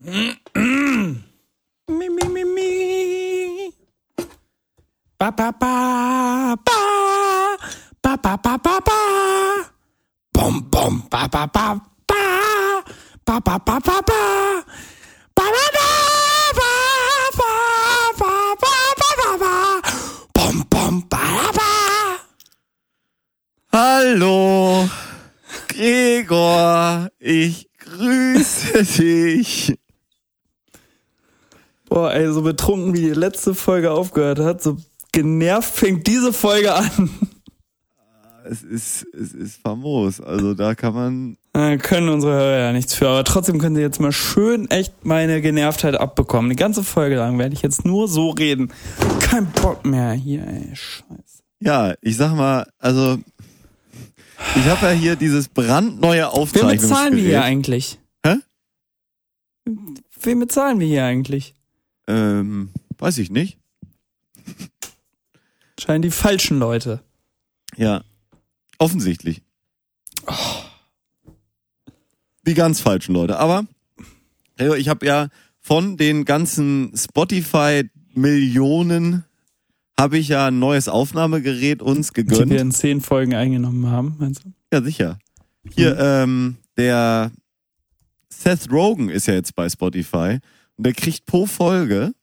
mi, mi, mi, mi. Ba, ba, ba, ba. Ba, ba, ba, ba, ba. Bom, bom, ba, ba, ba, ba. Ba, ba, ba, ba, ba. Ba, ba, ba. Hallo, Gregor, ich grüße dich. Ey, so betrunken wie die letzte Folge aufgehört hat, so genervt fängt diese Folge an. Es ist, es ist famos, also da kann man, Da können unsere Hörer ja nichts für, aber trotzdem können sie jetzt mal schön echt meine Genervtheit abbekommen. Die ganze Folge lang werde ich jetzt nur so reden. Kein Bock mehr hier, ey, scheiße. ja, ich sag mal, also ich habe ja hier dieses brandneue Wen Aufzeichnungsgerät. bezahlen wir hier eigentlich? Hä? Wen bezahlen wir hier eigentlich? Ähm, weiß ich nicht. Scheinen die falschen Leute. Ja, offensichtlich. Die ganz falschen Leute. Aber ich habe ja von den ganzen Spotify-Millionen habe ich ja ein neues Aufnahmegerät uns Die wir gegönnt. in zehn Folgen eingenommen haben, meinst du? Ja, sicher. Hier, Mhm. ähm, der Seth Rogen ist ja jetzt bei Spotify der kriegt pro Folge,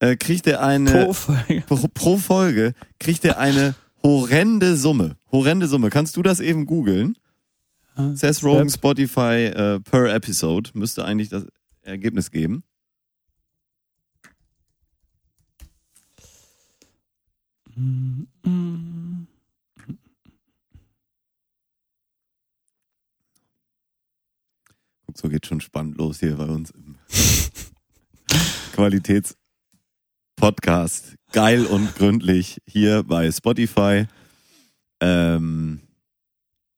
äh, kriegt er eine, Pro Folge. pro, pro Folge kriegt er eine horrende Summe. Horrende Summe. Kannst du das eben googeln? Ja, Seth Rogen. Spotify äh, per Episode müsste eigentlich das Ergebnis geben. Guck, so geht schon spannend los hier bei uns im Qualitätspodcast. Geil und gründlich hier bei Spotify. Ähm,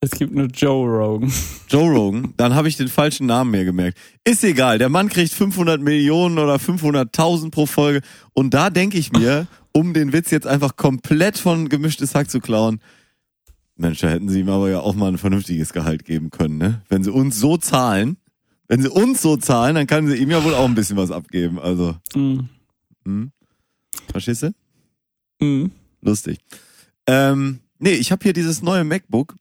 Es gibt nur Joe Rogan. Joe Rogan, dann habe ich den falschen Namen mir gemerkt. Ist egal, der Mann kriegt 500 Millionen oder 500.000 pro Folge. Und da denke ich mir, um den Witz jetzt einfach komplett von gemischtes Hack zu klauen, Mensch, da hätten sie ihm aber ja auch mal ein vernünftiges Gehalt geben können, ne? Wenn sie uns so zahlen, wenn sie uns so zahlen, dann kann sie ihm ja wohl auch ein bisschen was abgeben. Also, Mm. hm? verstehst du? Mm. Lustig. Ähm, nee, ich habe hier dieses neue MacBook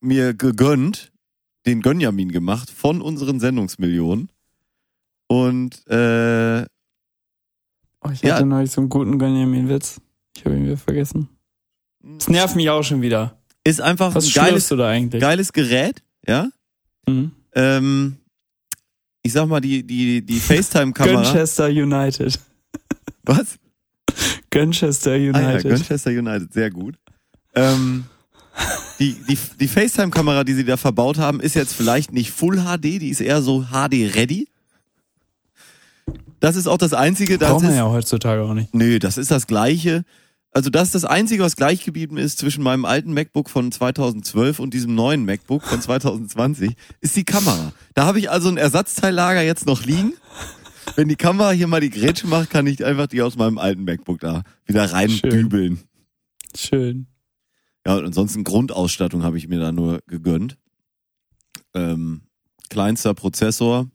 mir gegönnt, den Gönjamin gemacht von unseren Sendungsmillionen. Und äh, Oh, ich Ja. hatte neulich so einen guten Benjamin-Witz. Ich habe ihn wieder vergessen. Es nervt mich auch schon wieder. ist einfach Was ein geiles geiles Gerät, ja. Mhm. Ähm, ich sag mal, die, die, die FaceTime-Kamera. Gönchester United. Was? Gönchester Ah, ja, United. Manchester United, sehr gut. Ähm, die, die, die FaceTime-Kamera, die sie da verbaut haben, ist jetzt vielleicht nicht Full HD, die ist eher so HD-ready. Das ist auch das Einzige, das Braucht man ja heutzutage auch nicht. Nö, das ist das Gleiche. Also das ist das Einzige, was gleich geblieben ist zwischen meinem alten MacBook von 2012 und diesem neuen MacBook von 2020, ist die Kamera. Da habe ich also ein Ersatzteillager jetzt noch liegen. Wenn die Kamera hier mal die Grätsche macht, kann ich einfach die aus meinem alten MacBook da wieder reindübeln. Schön. Ja, und ansonsten Grundausstattung habe ich mir da nur gegönnt. Ähm, kleinster Prozessor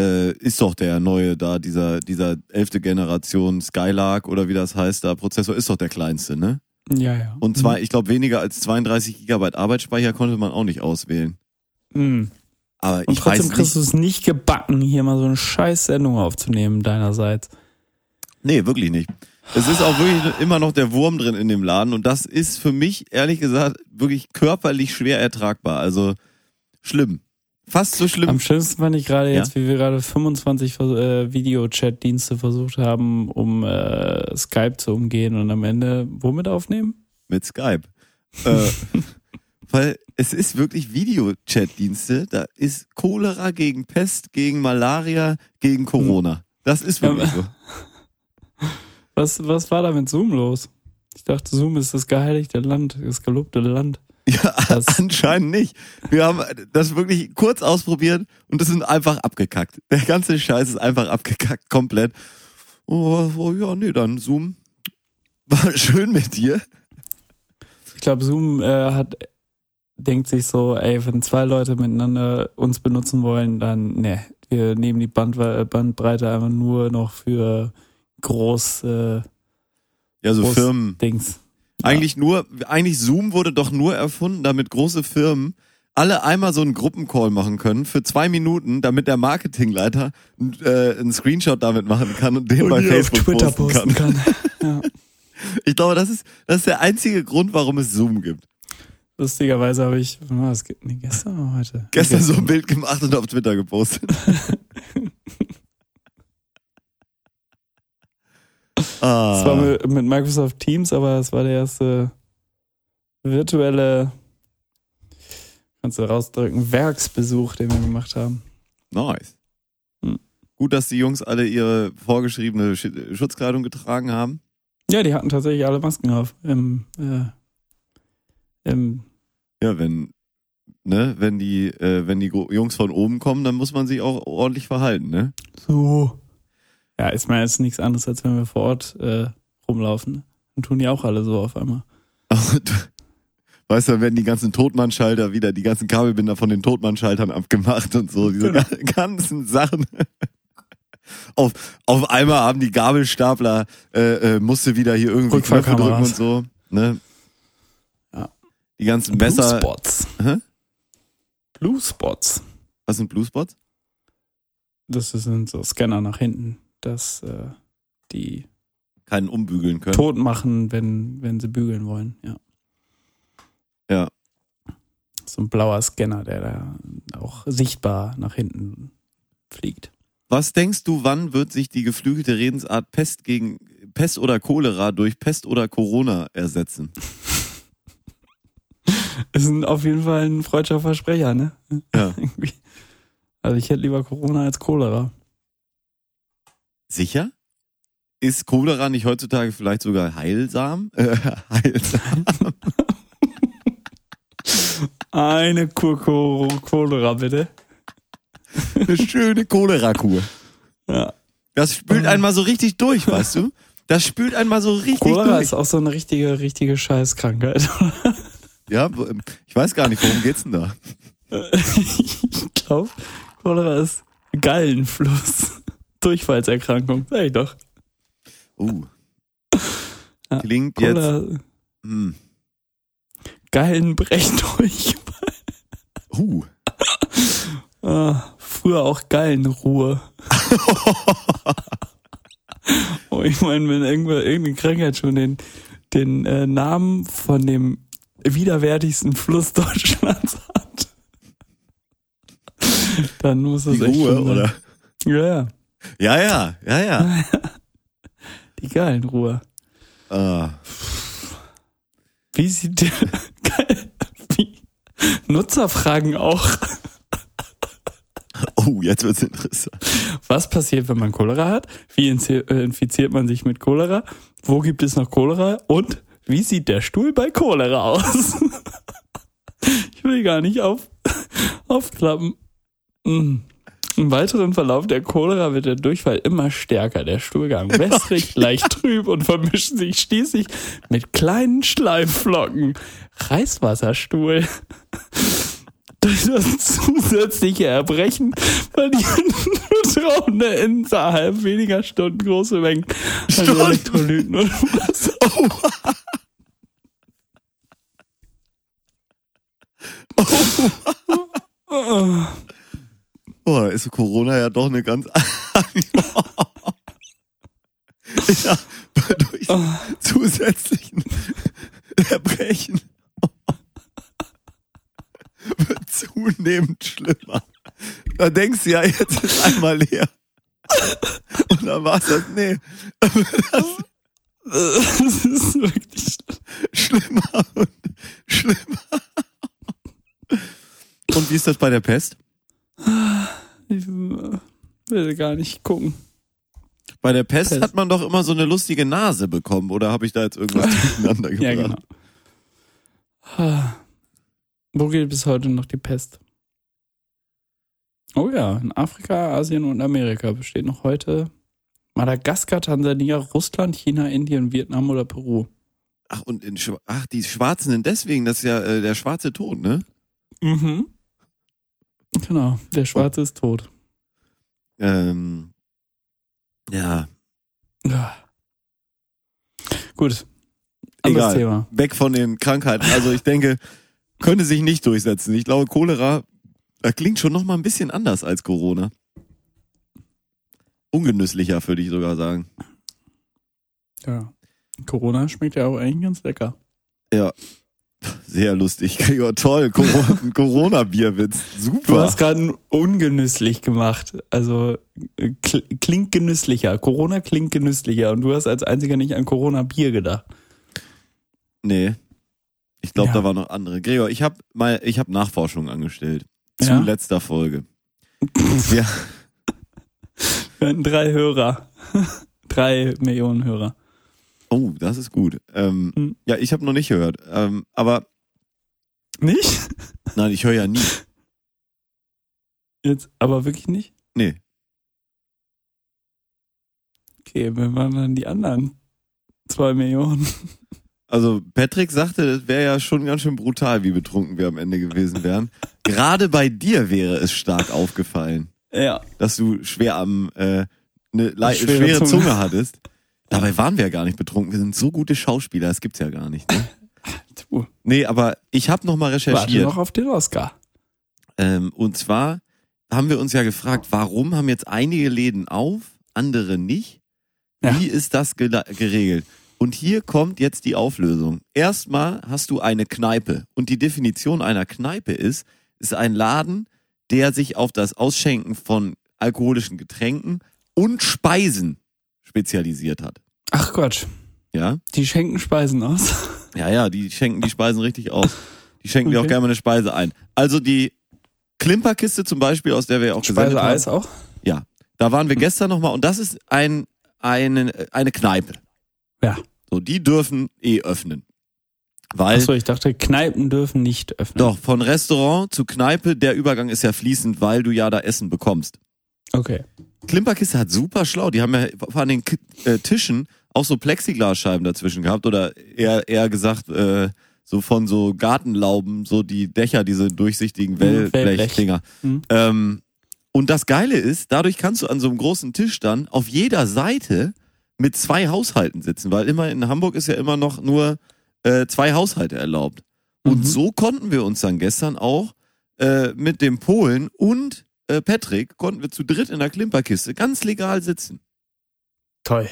äh, ist doch der neue da, dieser, dieser elfte Generation Skylark oder wie das heißt, da Prozessor ist doch der kleinste, ne? Ja, ja. Und zwar, ich glaube, weniger als 32 Gigabyte Arbeitsspeicher konnte man auch nicht auswählen. Mhm. Aber Und ich trotzdem weiß kriegst du nicht. es nicht gebacken, hier mal so eine scheiß Sendung aufzunehmen deinerseits. Nee, wirklich nicht. Es ist auch wirklich immer noch der Wurm drin in dem Laden und das ist für mich, ehrlich gesagt, wirklich körperlich schwer ertragbar. Also schlimm. Fast so schlimm. Am schlimmsten fand ich gerade Ja. jetzt, wie wir gerade 25 Vers- äh, Videochat-Dienste versucht haben, um äh, Skype zu umgehen und am Ende womit aufnehmen? mit Skype. Äh, weil es ist wirklich Videochat-Dienste. Da ist Cholera gegen Pest, gegen Malaria, gegen Corona. Das ist wirklich Ja, so. Was, was war da mit Zoom los? Ich dachte, Zoom ist das geheiligte Land, das gelobte Land. Ja, Das- anscheinend nicht. Wir haben das wirklich kurz ausprobiert und das sind einfach abgekackt. Der ganze Scheiß ist einfach abgekackt, komplett. Oh, oh ja, nee, dann Zoom. War schön mit dir. Ich glaube, Zoom äh, hat denkt sich so, ey, wenn zwei Leute miteinander uns benutzen wollen, dann, ne, wir nehmen die Bandwe- Bandbreite einfach nur noch für groß äh, Ja, so Firmen. Dings. Eigentlich nur, eigentlich Zoom wurde doch nur erfunden, damit große Firmen alle einmal so einen Gruppencall machen können für zwei Minuten, damit der Marketingleiter äh, einen Screenshot damit machen kann und den bei die auf Facebook Twitter posten kann. posten kann. ja. Ich glaube, das ist, das ist der einzige Grund, warum es Zoom gibt. Lustigerweise habe ich, das? Nee, gestern oder heute? Gestern so ein Bild gemacht und auf Twitter gepostet. ah. Das war mit, mit Microsoft Teams, aber es war der erste virtuelle, kannst du rausdrücken, Werksbesuch, den wir gemacht haben. Nice. Hm. Gut, dass die Jungs alle ihre vorgeschriebene Sch- Schutzkleidung getragen haben. Ja, die hatten tatsächlich alle Masken auf. Im, äh, im Ja, wenn, ne, wenn die, äh, wenn die Jungs von oben kommen, dann muss man sich auch ordentlich verhalten, ne? so. Ja, ist mir jetzt nichts anderes, als wenn wir vor Ort äh, rumlaufen. Dann tun die auch alle so auf einmal. Weißt du, dann werden die ganzen Totmannschalter wieder, die ganzen Kabelbinder von den Totmannschaltern abgemacht und so, diese Genau. ga- ganzen Sachen. Auf, auf einmal haben die Gabelstapler, äh, äh, musste wieder hier irgendwie Knöpfe drücken und so, ne? Ja. Die ganzen Messer. Blue Spots. Hä? Blue Spots. Was sind Bluespots? Das sind so Scanner nach hinten, dass äh, die Keinen umbügeln können. tot machen, wenn, wenn sie bügeln wollen. Ja. Ja. So ein blauer Scanner, der da auch sichtbar nach hinten fliegt. Was denkst du, wann wird sich die geflügelte Redensart Pest gegen Pest oder Cholera durch Pest oder Corona ersetzen? Ist ein, auf jeden Fall ein freudscher Versprecher, ne? Ja. Also ich hätte lieber Corona als Cholera. Sicher? Ist Cholera nicht heutzutage vielleicht sogar heilsam? Äh, heilsam. Eine Kur Kur Cholera, bitte. Eine schöne Cholera-Kur. Ja. Das spült einmal so richtig durch, weißt du? Das spült einmal so richtig Cholera durch. ist auch so eine richtige, richtige Scheißkrankheit. Ja, ich weiß gar nicht, worum geht's denn da? ich glaube, Cholera ist Gallenfluss. Durchfallserkrankung. Sag ich doch. Uh. Ja, Klingt jetzt. Cholera, Hm. Gallenbrechdurchfall. Uh. Ah, früher auch Gallenruhe. oh, ich meine, wenn irgendwer, irgendeine Krankheit schon den, den äh, Namen von dem widerwärtigsten Fluss Deutschlands hat, dann muss das Die echt Ruhe, oder? Ja, ja, Ja, ja, ja, ja. die Gallenruhe. Ah. Wie sieht der wie? Nutzerfragen auch. Oh, jetzt wird's interessant. Was passiert, wenn man Cholera hat? Wie äh, infiziert man sich mit Cholera? Wo gibt es noch Cholera? Und wie sieht der Stuhl bei Cholera aus? ich will gar nicht auf, aufklappen. Mm. Im weiteren Verlauf der Cholera wird der Durchfall immer stärker, der Stuhlgang wässrig, leicht trüb und vermischt sich schließlich mit kleinen Schleifflocken. Reißwasserstuhl. Durch das zusätzliche Erbrechen verlieren Vertrauende innerhalb weniger Stunden große Mengen an? Elektrolyten und Wasser. Boah, ist Corona ja doch eine ganz. ja, durch zusätzlichen Erbrechen wird zunehmend schlimmer. Da denkst du ja, jetzt ist einmal leer. Und dann war's das, nee, Das ist wirklich. schlimmer und schlimmer. Und wie ist das bei der Pest? Ich äh, will gar nicht gucken. Bei der Pest, Pest. hat man doch immer so eine lustige Nase bekommen, oder habe ich da jetzt irgendwas durcheinander gebracht? Ja, genau. Wo geht bis heute noch die Pest? Oh ja, in Afrika, Asien und Amerika besteht noch heute Madagaskar, Tansania, Russland, China, Indien, Vietnam oder Peru. Ach, und in Schwa- ach, die Schwarzen sind deswegen, das ist ja äh, der schwarze Tod, ne? Mhm. Genau, der Schwarze ist tot. ähm, ja, Ja. Gut. Anderes egal. Thema. Weg von den Krankheiten. Also ich denke, könnte sich nicht durchsetzen. Ich glaube, Cholera, das klingt schon noch mal ein bisschen anders als Corona. Ungenüsslicher, würde ich sogar sagen. Ja. Corona schmeckt ja auch eigentlich ganz lecker. Ja. Sehr lustig, Gregor. Toll. Corona-Bierwitz. Du Super. hast gerade ungenüsslich gemacht. Also äh, kl klingt genüsslicher. Corona klingt genüsslicher. Und du hast als einziger nicht an Corona-Bier gedacht. Nee. Ich glaube, Ja. da waren noch andere. Gregor, ich habe mal, ich habe Nachforschungen angestellt. Zu Ja? letzter Folge. Ja, Wir hatten drei Hörer. drei Millionen Hörer. Oh, das ist gut. Ähm, Hm. Ja, ich habe noch nicht gehört. Ähm, aber Nicht? nein, ich höre ja nie. Jetzt aber wirklich nicht? Nee. Okay, wir waren dann die anderen zwei Millionen. Also Patrick sagte, das wäre ja schon ganz schön brutal, wie betrunken wir am Ende gewesen wären. Gerade bei dir wäre es stark aufgefallen, Ja. dass du schwer am äh, eine schwere, Schwere Zunge. Zunge. hattest. Dabei waren wir ja gar nicht betrunken. Wir sind so gute Schauspieler, das gibt's ja gar nicht. Ne? Du, Nee, aber ich habe noch mal warte recherchiert. noch auf den Oscar. Ähm, und zwar haben wir uns ja gefragt, warum haben jetzt einige Läden auf, andere nicht? Ja. Wie ist das geregelt? Und hier kommt jetzt die Auflösung. Erstmal hast du eine Kneipe. Und die Definition einer Kneipe ist, ist ein Laden, der sich auf das Ausschenken von alkoholischen Getränken und Speisen spezialisiert hat. Ach Gott, Ja? die schenken Speisen aus. Ja, ja, die schenken die Speisen richtig aus. Die schenken dir auch Okay. gerne mal eine Speise ein. Also die Klimperkiste zum Beispiel, aus der wir auch gesendet haben. Speise Eis auch? Ja, da waren wir gestern nochmal und das ist ein, eine, eine Kneipe. Ja. So, die dürfen eh öffnen. Weil, Achso, ich dachte, Kneipen dürfen nicht öffnen. doch, von Restaurant zu Kneipe, der Übergang ist ja fließend, weil du ja da Essen bekommst. Okay. Klimperkiste hat super schlau. Die haben ja vor den Ki- äh, Tischen auch so Plexiglasscheiben dazwischen gehabt oder eher, eher gesagt, äh, so von so Gartenlauben, so die Dächer, diese durchsichtigen Mhm, Wellblech. Wellblechdinger. Mhm. Ähm, und das Geile ist, dadurch kannst du an so einem großen Tisch dann auf jeder Seite mit zwei Haushalten sitzen, weil immer in Hamburg ist ja immer noch nur äh, zwei Haushalte erlaubt. Und Mhm. so konnten wir uns dann gestern auch äh, mit dem Polen und äh, Patrick konnten wir zu dritt in der Klimperkiste ganz legal sitzen. Toll.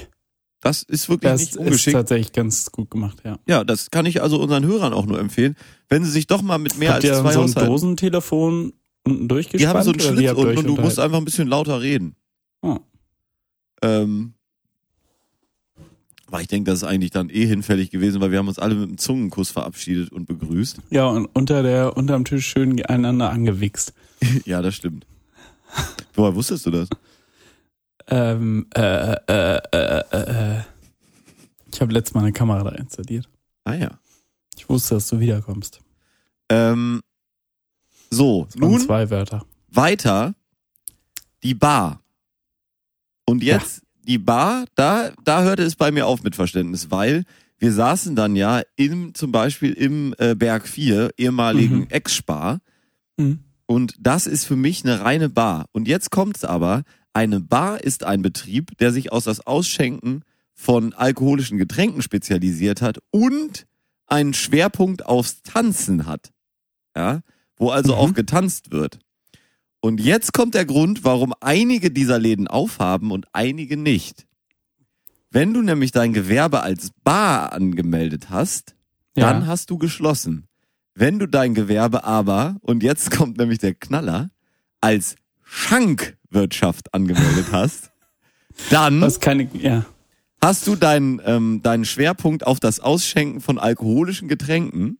Das ist wirklich Das nicht ist ungeschickt. tatsächlich ganz gut gemacht, ja. Ja, das kann ich also unseren Hörern auch nur empfehlen, wenn sie sich doch mal mit mehr Habt als ihr zwei so ein. Dosentelefon unten durchgespannt? Die haben so einen Schlitz unten und du musst einfach ein bisschen lauter reden. Oh. Ähm, aber ich denke, das ist eigentlich dann eh hinfällig gewesen, weil wir haben uns alle mit einem Zungenkuss verabschiedet und begrüßt. Ja, und unter der, unterm Tisch schön einander angewichst. ja, das stimmt. Woher wusstest du das? Ähm, äh, äh, äh, äh, äh. Ich habe letztes Mal eine Kamera da installiert. Ah ja. Ich wusste, dass du wiederkommst. Ähm, so, nun zwei Wörter. weiter die Bar. Und jetzt die Bar, da, da hörte es bei mir auf mit Verständnis, weil wir saßen dann ja im, zum Beispiel im äh, Berg 4, ehemaligen Mhm. Ex-Spar. Mhm. Und das ist für mich eine reine Bar. Und jetzt kommt's aber, eine Bar ist ein Betrieb, der sich aus das Ausschenken von alkoholischen Getränken spezialisiert hat und einen Schwerpunkt aufs Tanzen hat. Ja, wo also Mhm. auch getanzt wird. Und jetzt kommt der Grund, warum einige dieser Läden aufhaben und einige nicht. Wenn du nämlich dein Gewerbe als Bar angemeldet hast, dann Ja. hast du geschlossen. Wenn du dein Gewerbe aber, und jetzt kommt nämlich der Knaller, als Schankwirtschaft angemeldet hast, dann keine, ja. hast du deinen, ähm, deinen Schwerpunkt auf das Ausschenken von alkoholischen Getränken.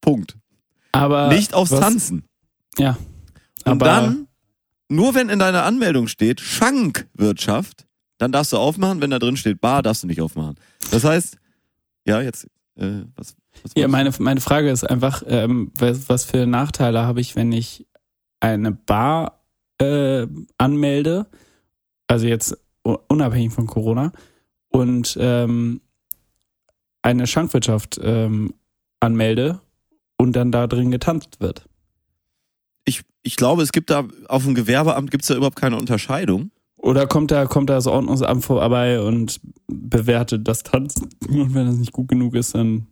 Punkt. Aber. Nicht aufs was- Tanzen. Ja. Und aber, dann, nur wenn in deiner Anmeldung steht Schankwirtschaft, dann darfst du aufmachen. Wenn da drin steht Bar, darfst du nicht aufmachen. Das heißt, ja, jetzt, äh, was Ja, meine, meine Frage ist einfach, ähm, was, was für Nachteile habe ich, wenn ich eine Bar äh, anmelde, also jetzt unabhängig von Corona, und ähm, eine Schankwirtschaft ähm, anmelde und dann da drin getanzt wird. ich, ich glaube, es gibt da auf dem Gewerbeamt gibt's da überhaupt keine Unterscheidung. Oder kommt da, kommt da das Ordnungsamt vorbei und bewertet das Tanzen? Und wenn das nicht gut genug ist, dann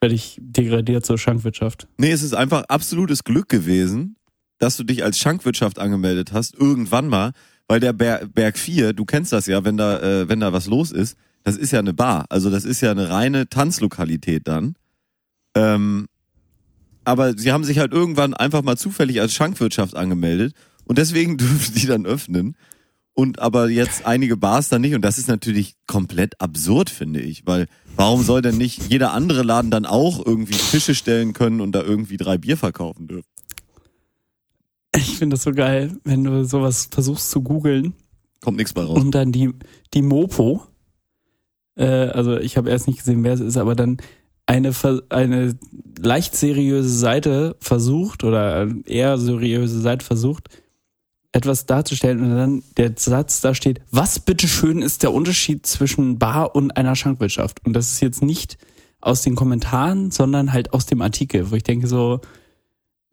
werde ich degradiert zur Schankwirtschaft. Nee, es ist einfach absolutes Glück gewesen, dass du dich als Schankwirtschaft angemeldet hast, irgendwann mal, weil der Ber Berg 4, du kennst das ja, wenn da, äh, wenn da was los ist, das ist ja eine Bar. Also das ist ja eine reine Tanzlokalität dann. Ähm, aber sie haben sich halt irgendwann einfach mal zufällig als Schankwirtschaft angemeldet und deswegen dürfen die dann öffnen. Und aber jetzt einige Bars dann nicht. Und das ist natürlich komplett absurd, finde ich. Weil warum soll denn nicht jeder andere Laden dann auch irgendwie Tische stellen können und da irgendwie drei Bier verkaufen dürfen? Ich finde das so geil, wenn du sowas versuchst zu googeln Kommt nichts bei raus. und dann die, die Mopo, äh, also ich habe erst nicht gesehen, wer es ist, aber dann eine, eine leicht seriöse Seite versucht oder eher seriöse Seite versucht, etwas darzustellen und dann der Satz da steht, was bitteschön ist der Unterschied zwischen Bar und einer Schankwirtschaft? Und das ist jetzt nicht aus den Kommentaren, sondern halt aus dem Artikel, wo ich denke so,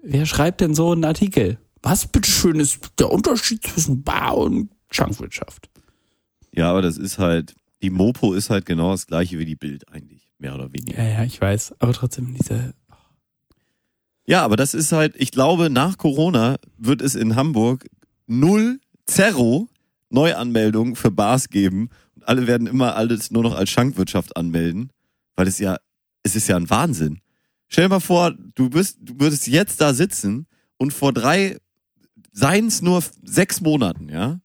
wer schreibt denn so einen Artikel? Was bitteschön ist der Unterschied zwischen Bar und Schankwirtschaft? Ja, aber das ist halt, die Mopo ist halt genau das gleiche wie die Bild eigentlich, mehr oder weniger. Ja, ja, ich weiß, aber trotzdem diese, Ja, aber das ist halt, ich glaube, nach Corona wird es in Hamburg null Zerro Neuanmeldungen für Bars geben und alle werden immer alles nur noch als Schankwirtschaft anmelden, weil es ja, es ist ja ein Wahnsinn. Stell dir mal vor, du bist, du würdest jetzt da sitzen und vor drei, seien es nur sechs Monaten, ja,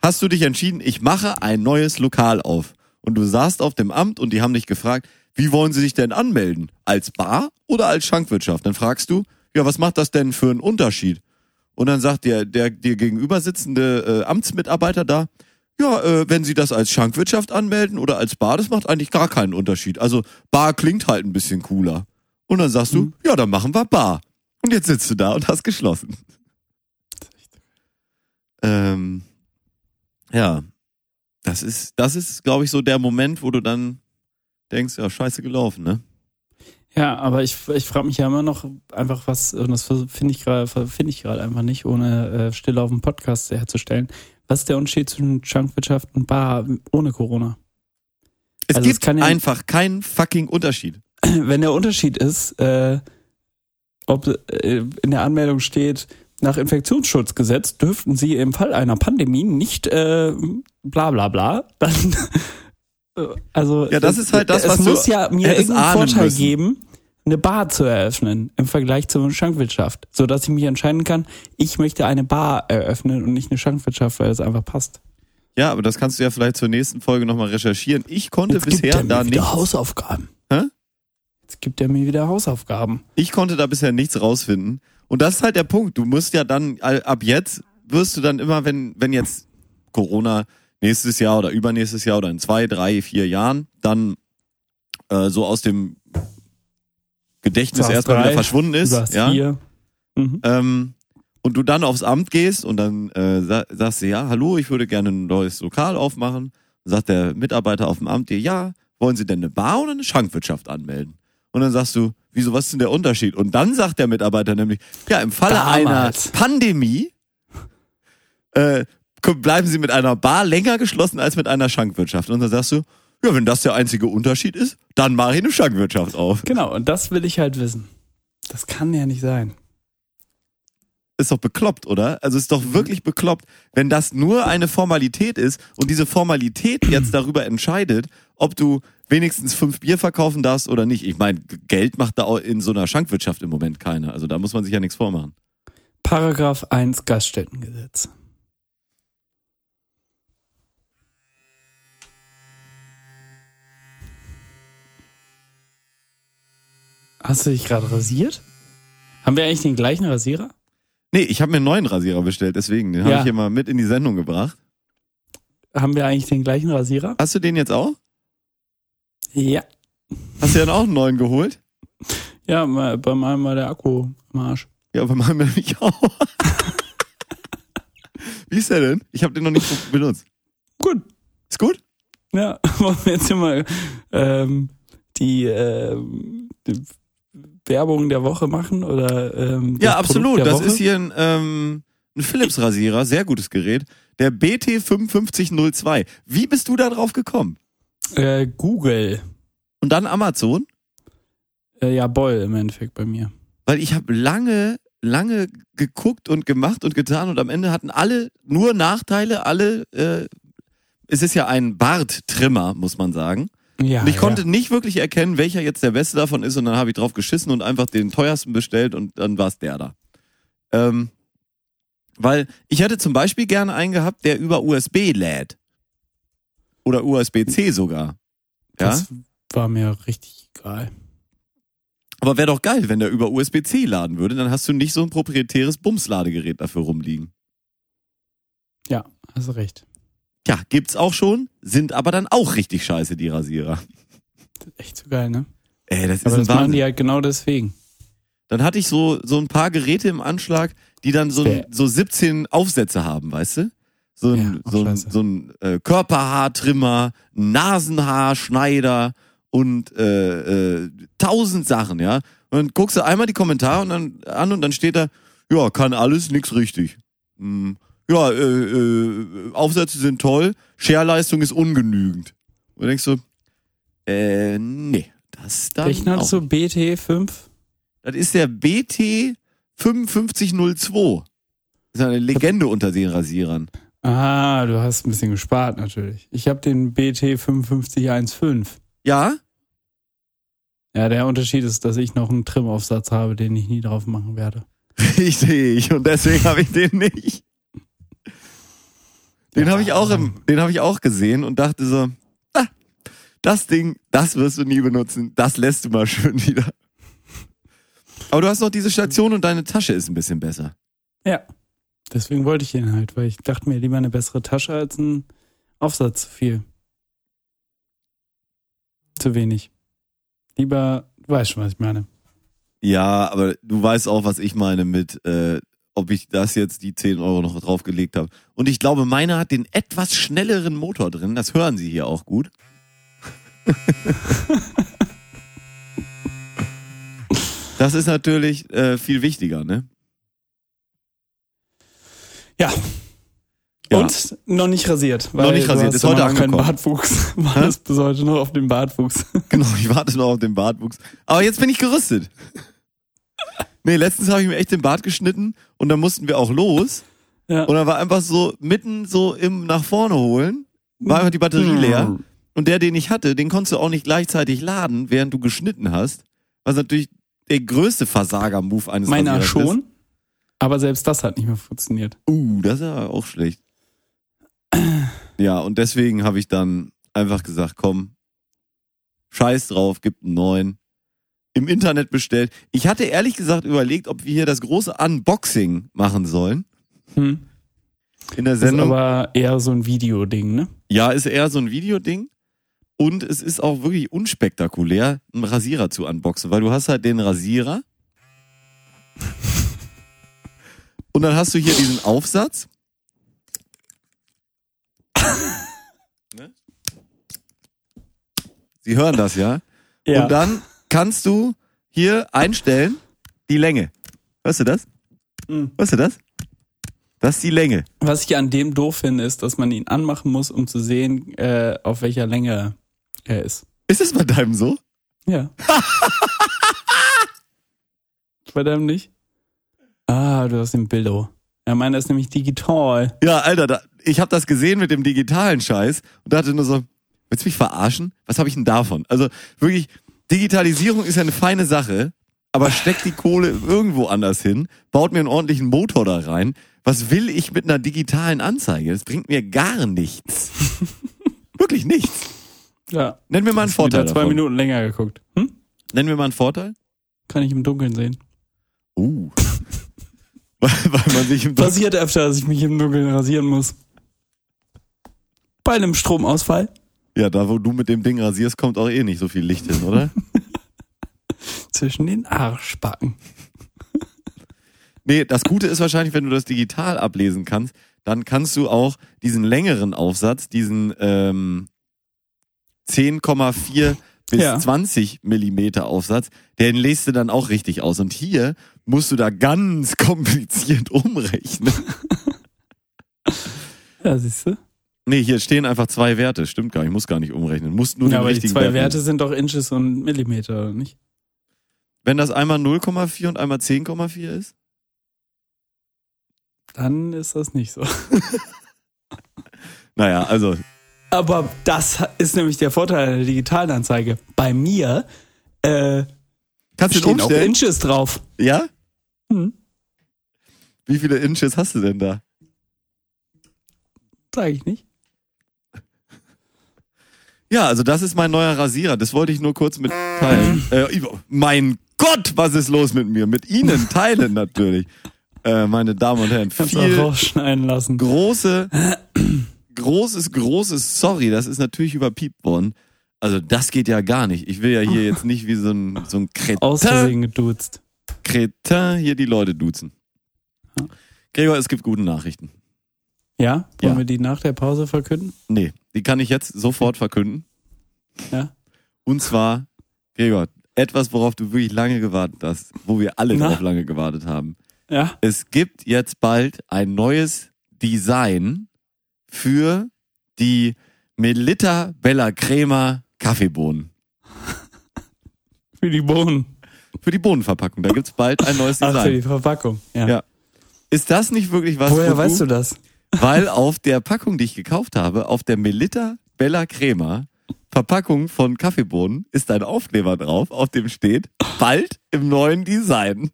hast du dich entschieden, ich mache ein neues Lokal auf. Und du saßt auf dem Amt und die haben dich gefragt, wie wollen sie sich denn anmelden? Als Bar oder als Schankwirtschaft? Dann fragst du, ja, was macht das denn für einen Unterschied? Und dann sagt der, der dir gegenüber sitzende äh, Amtsmitarbeiter da, ja, äh, wenn Sie das als Schankwirtschaft anmelden oder als Bar, das macht eigentlich gar keinen Unterschied. Also Bar klingt halt ein bisschen cooler. Und dann sagst du, ja, dann machen wir Bar. Und jetzt sitzt du da und hast geschlossen. Ähm, ja, das ist, das ist, glaube ich, so der Moment, wo du dann denkst, ja, scheiße gelaufen, ne? Ja, aber ich, ich frage mich ja immer noch einfach was, und das finde ich gerade finde ich gerade einfach nicht, ohne äh, Stille auf dem Podcast herzustellen. Was ist der Unterschied zwischen Schankwirtschaft und Bar ohne Corona? Es Also es gibt kann ja- einfach keinen fucking Unterschied. Wenn der Unterschied ist, äh, ob äh, in der Anmeldung steht, nach Infektionsschutzgesetz dürften Sie im Fall einer Pandemie nicht äh, bla bla bla, dann also Ja, das ist halt das, es was du muss ja mir irgendeinen Vorteil müssen. geben, eine Bar zu eröffnen im Vergleich zur Schankwirtschaft, so dass ich mich entscheiden kann, ich möchte eine Bar eröffnen und nicht eine Schankwirtschaft, weil es einfach passt. Ja, aber das kannst du ja vielleicht zur nächsten Folge nochmal recherchieren. Ich konnte bisher er mir da wieder nichts, Hausaufgaben. Hä? Jetzt gibt er mir wieder Hausaufgaben. ich konnte da bisher nichts rausfinden. Und das ist halt der Punkt. Du musst ja dann, all- ab jetzt wirst du dann immer, wenn, wenn jetzt Corona nächstes Jahr oder übernächstes Jahr oder in zwei, drei, vier Jahren dann äh, so aus dem Gedächtnis erstmal drei, wieder verschwunden ist. ja? vier. Mhm. Ähm, und du dann aufs Amt gehst und dann äh, sa sagst du, ja, hallo, ich würde gerne ein neues Lokal aufmachen. Dann sagt der Mitarbeiter auf dem Amt dir, ja, wollen Sie denn eine Bar oder eine Schankwirtschaft anmelden? Und dann sagst du, wieso, was ist denn der Unterschied? Und dann sagt der Mitarbeiter nämlich, ja, im Falle Damals. einer Pandemie äh, bleiben Sie mit einer Bar länger geschlossen als mit einer Schankwirtschaft. Und dann sagst du, ja, wenn das der einzige Unterschied ist, dann mache ich eine Schankwirtschaft auf. Genau, und das will ich halt wissen. Das kann ja nicht sein. ist doch bekloppt, oder? Also ist doch wirklich bekloppt, wenn das nur eine Formalität ist und diese Formalität jetzt darüber entscheidet, ob du wenigstens fünf Bier verkaufen darfst oder nicht. Ich meine, Geld macht da in so einer Schankwirtschaft im Moment keiner. Also da muss man sich ja nichts vormachen. Paragraph 1 Gaststättengesetz. Hast du dich gerade rasiert? Haben wir eigentlich den gleichen Rasierer? Nee, ich habe mir einen neuen Rasierer bestellt, deswegen. Den habe Ja. ich hier mal mit in die Sendung gebracht. Haben wir eigentlich den gleichen Rasierer? Hast du den jetzt auch? Ja. Hast du dann auch einen neuen geholt? Ja, bei meinem war der Akku im Arsch. Ja, bei meinem nämlich auch. Wie ist der denn? Ich habe den noch nicht benutzt. Gut. Ist gut? Ja, wollen wir jetzt hier mal ähm, die, ähm, die Werbung der Woche machen oder ähm, Ja, absolut. Das Woche? ist hier ein, ähm, ein Philips-Rasierer, sehr gutes Gerät. Der BT5502. Wie bist du da drauf gekommen? äh, Google. Und dann Amazon? Äh, ja, Boll im Endeffekt bei mir. Weil ich habe lange, lange geguckt und gemacht und getan und am Ende hatten alle nur Nachteile, alle, äh, es ist ja ein Barttrimmer, muss man sagen. Ja, Und ich ja. konnte nicht wirklich erkennen, welcher jetzt der beste davon ist und dann habe ich drauf geschissen und einfach den teuersten bestellt und dann war es der da. Ähm, weil ich hätte zum Beispiel gerne einen gehabt, der über USB lädt. Oder USB-C sogar. Ja? Das war mir richtig egal. Aber wäre doch geil, wenn der über USB-C laden würde, dann hast du nicht so ein proprietäres Bumsladegerät dafür rumliegen. Ja, hast recht. Ja, gibt's auch schon, sind aber dann auch richtig scheiße, die Rasierer. Das ist echt so geil, ne? Ey, das ist Aber ein das machen Wahnsinn. die halt genau deswegen. Dann hatte ich so, so ein paar Geräte im Anschlag, die dann so, Bäh. so 17 Aufsätze haben, weißt du? So ein, Ja, so ein, so ein äh, Körperhaartrimmer, Nasenhaarschneider und äh, äh, tausend Sachen, ja. Und dann guckst du einmal die Kommentare und dann an und dann steht da, ja, kann alles, nix richtig. Hm, ja, äh, äh, Aufsätze sind toll, Scherleistung ist ungenügend. Und denkst du, äh, nee, das dann Welchen auch du? BT5? das ist der BT 5502. Das ist eine Legende unter den Rasierern. Ah, du hast ein bisschen gespart natürlich. Ich habe den BT 5515. Ja? Ja, der Unterschied ist, dass ich noch einen Trimaufsatz habe, den ich nie drauf machen werde. Richtig. Und deswegen habe ich den nicht. Den Ja. habe ich auch im, den habe ich auch gesehen und dachte so, ah, das Ding, das wirst du nie benutzen. Das lässt du mal schön wieder. Aber du hast noch diese Station und deine Tasche ist ein bisschen besser. Ja. Deswegen wollte ich den halt, weil ich dachte mir lieber eine bessere Tasche als ein Aufsatz zu viel. Zu wenig. Lieber, du weißt schon, was ich meine. Ja, aber du weißt auch, was ich meine mit, äh, ob ich das jetzt die 10 Euro noch draufgelegt habe. Und ich glaube, meine hat den etwas schnelleren Motor drin. Das hören Sie hier auch gut. das ist natürlich äh, viel wichtiger, ne? Ja. Ja. Und noch nicht rasiert. Noch nicht rasiert, ist heute angekommen. Bartwuchs. War das bis heute noch auf den Bartwuchs. Genau, ich warte noch auf den Bartwuchs. Aber jetzt bin ich gerüstet. Nee, letztens habe ich mir echt den Bart geschnitten und dann mussten wir auch los. Ja. Und dann war einfach so mitten so im nach vorne holen, war einfach die Batterie leer. Und der, den ich hatte, den konntest du auch nicht gleichzeitig laden, während du geschnitten hast. Was natürlich der größte Versager-Move eines Meiner Rasierers schon. Aber selbst das hat nicht mehr funktioniert. Ist. Uh, das ist ja auch schlecht. Ja, und deswegen habe ich dann einfach gesagt, komm, scheiß drauf, gibt einen neuen. Im Internet bestellt. Ich hatte ehrlich gesagt überlegt, ob wir hier das große Unboxing machen sollen. Hm. In der Das ist Sendung. aber eher so ein Videoding, ne? Ja, ist eher so ein Videoding. Und es ist auch wirklich unspektakulär, einen Rasierer zu unboxen, weil du hast halt den Rasierer. Und dann hast du hier diesen Aufsatz. Ne? Sie hören das, ja? Ja. Und dann kannst du hier einstellen die Länge. Hörst du das? Mhm. Hörst du das? Das ist die Länge. Was ich an dem doof finde, ist, dass man ihn anmachen muss, um zu sehen, äh, auf welcher Länge er ist. Ist es bei deinem so? Ja. Bei deinem nicht? Ah, du hast den Bildo. Ja, meiner ist nämlich digital. Ja, Alter, da, ich habe das gesehen mit dem digitalen Scheiß und dachte nur so, willst du mich verarschen? Was habe ich denn davon? Also wirklich, Digitalisierung ist ja eine feine Sache, aber steckt die Kohle irgendwo anders hin, baut mir einen ordentlichen Motor da rein. Was will ich mit einer digitalen Anzeige? Das bringt mir gar nichts. Wirklich nichts. Ja. Nenn mir mal einen Vorteil Wieder zwei davon. Minuten länger geguckt. Hm? Nenn mir mal einen Vorteil. Kann ich im Dunkeln sehen. Uh. weil, weil man sich im Dunkeln Passiert öfter, dass ich mich im Dunkeln rasieren muss. Bei einem Stromausfall. Ja, da wo du mit dem Ding rasierst, kommt auch eh nicht so viel Licht hin, oder? Zwischen den Arschbacken. Nee, das Gute ist wahrscheinlich, wenn du das digital ablesen kannst, dann kannst du auch diesen längeren Aufsatz, diesen ähm, 10,4 bis Ja. 20 Millimeter Aufsatz, den lässt du dann auch richtig aus. Und hier musst du da ganz kompliziert umrechnen. Ja, siehst du? Nee, hier stehen einfach zwei Werte. Stimmt gar nicht, ich muss gar nicht umrechnen. Musst nur Ja, den aber die richtigen zwei Wert Werte sind doch Inches und Millimeter, oder nicht? Wenn das einmal 0,4 und einmal 10,4 ist? Dann ist das nicht so. Naja, also Aber das ist nämlich der Vorteil der digitalen Anzeige. Bei mir äh, kannst stehen auch? Inches drauf. Ja? Hm. Wie viele Inches hast du denn da? Sag ich nicht. Ja, also das ist mein neuer Rasierer. Das wollte ich nur kurz mitteilen. äh, mein Gott, was ist los mit mir? Mit Ihnen teilen natürlich. Äh, meine Damen und Herren, Kannst viel rausschneiden lassen. große, großes, großes Sorry. Das ist natürlich überpiept worden. Also das geht ja gar nicht. Ich will ja hier jetzt nicht wie so ein, so ein Aus Kretin, Versehen geduzt. Kretin hier die Leute duzen. Gregor, es gibt gute Nachrichten. Ja? Wollen Ja. wir die nach der Pause verkünden? Nee, die kann ich jetzt sofort verkünden. Ja. Und zwar, Gregor, etwas, worauf du wirklich lange gewartet hast, wo wir alle Na? drauf lange gewartet haben. Ja? Es gibt jetzt bald ein neues Design für die Melita Bella Crema Kaffeebohnen. Für die Bohnen. Für die Bohnenverpackung. Da gibt's bald ein neues Ach, für die Design. Verpackung. Ja. Ja. Ist das nicht wirklich was? Woher wo weißt du das? Weil auf der Packung, die ich gekauft habe, auf der Melita Bella Crema Verpackung von Kaffeebohnen ist ein Aufkleber drauf, auf dem steht, bald im neuen Design.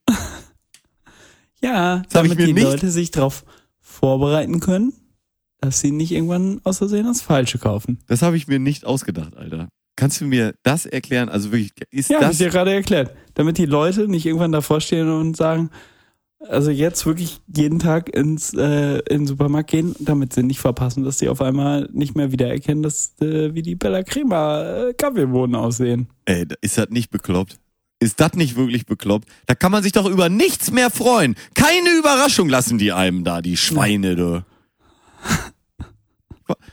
Ja, Das damit die Leute sich darauf vorbereiten können, dass sie nicht irgendwann aus Versehen das Falsche kaufen. Das habe ich mir nicht ausgedacht, Alter. Kannst du mir das erklären? Also wirklich, ist Ja, das ich dir gerade erklärt. Damit die Leute nicht irgendwann davor stehen und sagen, also jetzt wirklich jeden Tag ins äh, in den Supermarkt gehen, damit sie nicht verpassen, dass sie auf einmal nicht mehr wiedererkennen, dass äh, wie die Bella Crema äh, Kaffeebohnen aussehen. Ey, ist das nicht bekloppt? Ist das nicht wirklich bekloppt? Da kann man sich doch über nichts mehr freuen. Keine Überraschung lassen die einem da, die Schweine, du.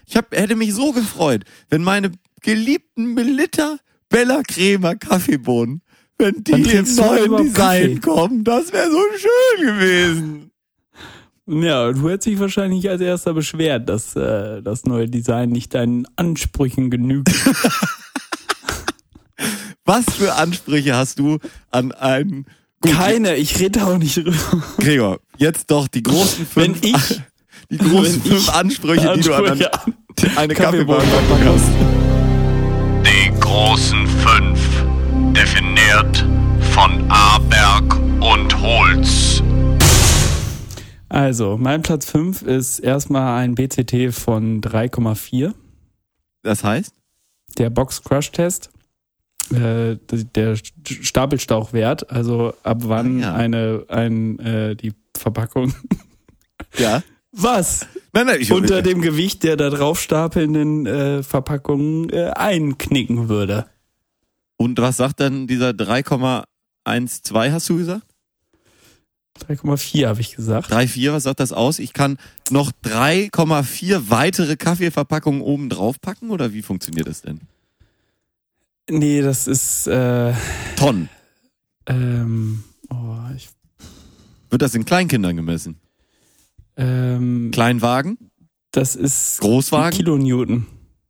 Ich hab, hätte mich so gefreut, wenn meine geliebten Melita Bella Crema Kaffeebohnen, wenn die im neuen Design Kaffee? kommen, das wäre so schön gewesen. Ja, du hättest dich wahrscheinlich als erster beschwert, dass äh, das neue Design nicht deinen Ansprüchen genügt. Was für Ansprüche hast du an einen Gut, Keine, ich rede auch nicht drüber. Gregor, jetzt doch die großen fünf, Wenn ich- die großen wenn fünf ich Ansprüche, die du an Ansprüche an eine Kaffeebohnen Kaffeebohnenpackung hast. Die großen fünf, definiert von Aberg und Holz. Also, mein Platz 5 ist erstmal ein BCT von 3,4. Das heißt? Der Box Crush Test. Äh, der Stapelstauchwert, also ab wann Ah, ja. eine, ein, äh, die Verpackung. Ja. Was? Nein, nein, ich Unter dem Gewicht der da drauf stapelnden äh, Verpackung äh, einknicken würde. Und was sagt dann dieser 3,12, hast du gesagt? 3,4 habe ich gesagt. 3,4, was sagt das aus? Ich kann noch 3,4 weitere Kaffeeverpackungen oben drauf packen oder wie funktioniert das denn? Nee, das ist äh, Tonnen. ähm, oh, ich, Wird das in Kleinkindern gemessen? ähm, Kleinwagen? das ist Großwagen? Kilonewton.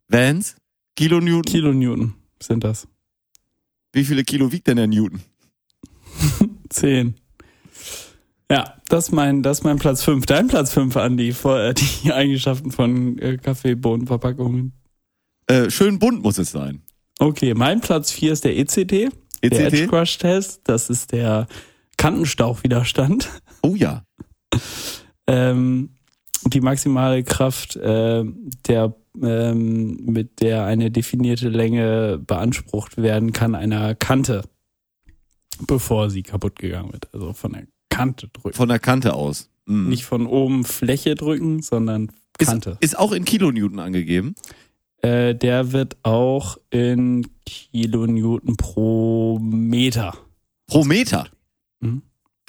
Vans? Kilonewton? Kilonewton sind das. Wie viele Kilo wiegt denn der Newton? Zehn. Ja, das ist mein, das ist mein Platz 5. Dein Platz 5, Andi, vor, äh, die Eigenschaften von äh, Kaffeebohnenverpackungen. Äh, schön bunt muss es sein. Okay, mein Platz 4 ist der ECT, der Edge ECT? Crush Test. Das ist der Kantenstauchwiderstand. Oh ja. Ähm, die maximale Kraft, äh, der, ähm, mit der eine definierte Länge beansprucht werden kann, einer Kante, bevor sie kaputt gegangen wird. Also von der Kante drücken. Von der Kante aus. Mhm. Nicht von oben Fläche drücken, sondern Kante. Ist, ist auch in Kilonewton angegeben. Äh, der wird auch in Kilonewton pro Meter. Pro Meter. Mhm.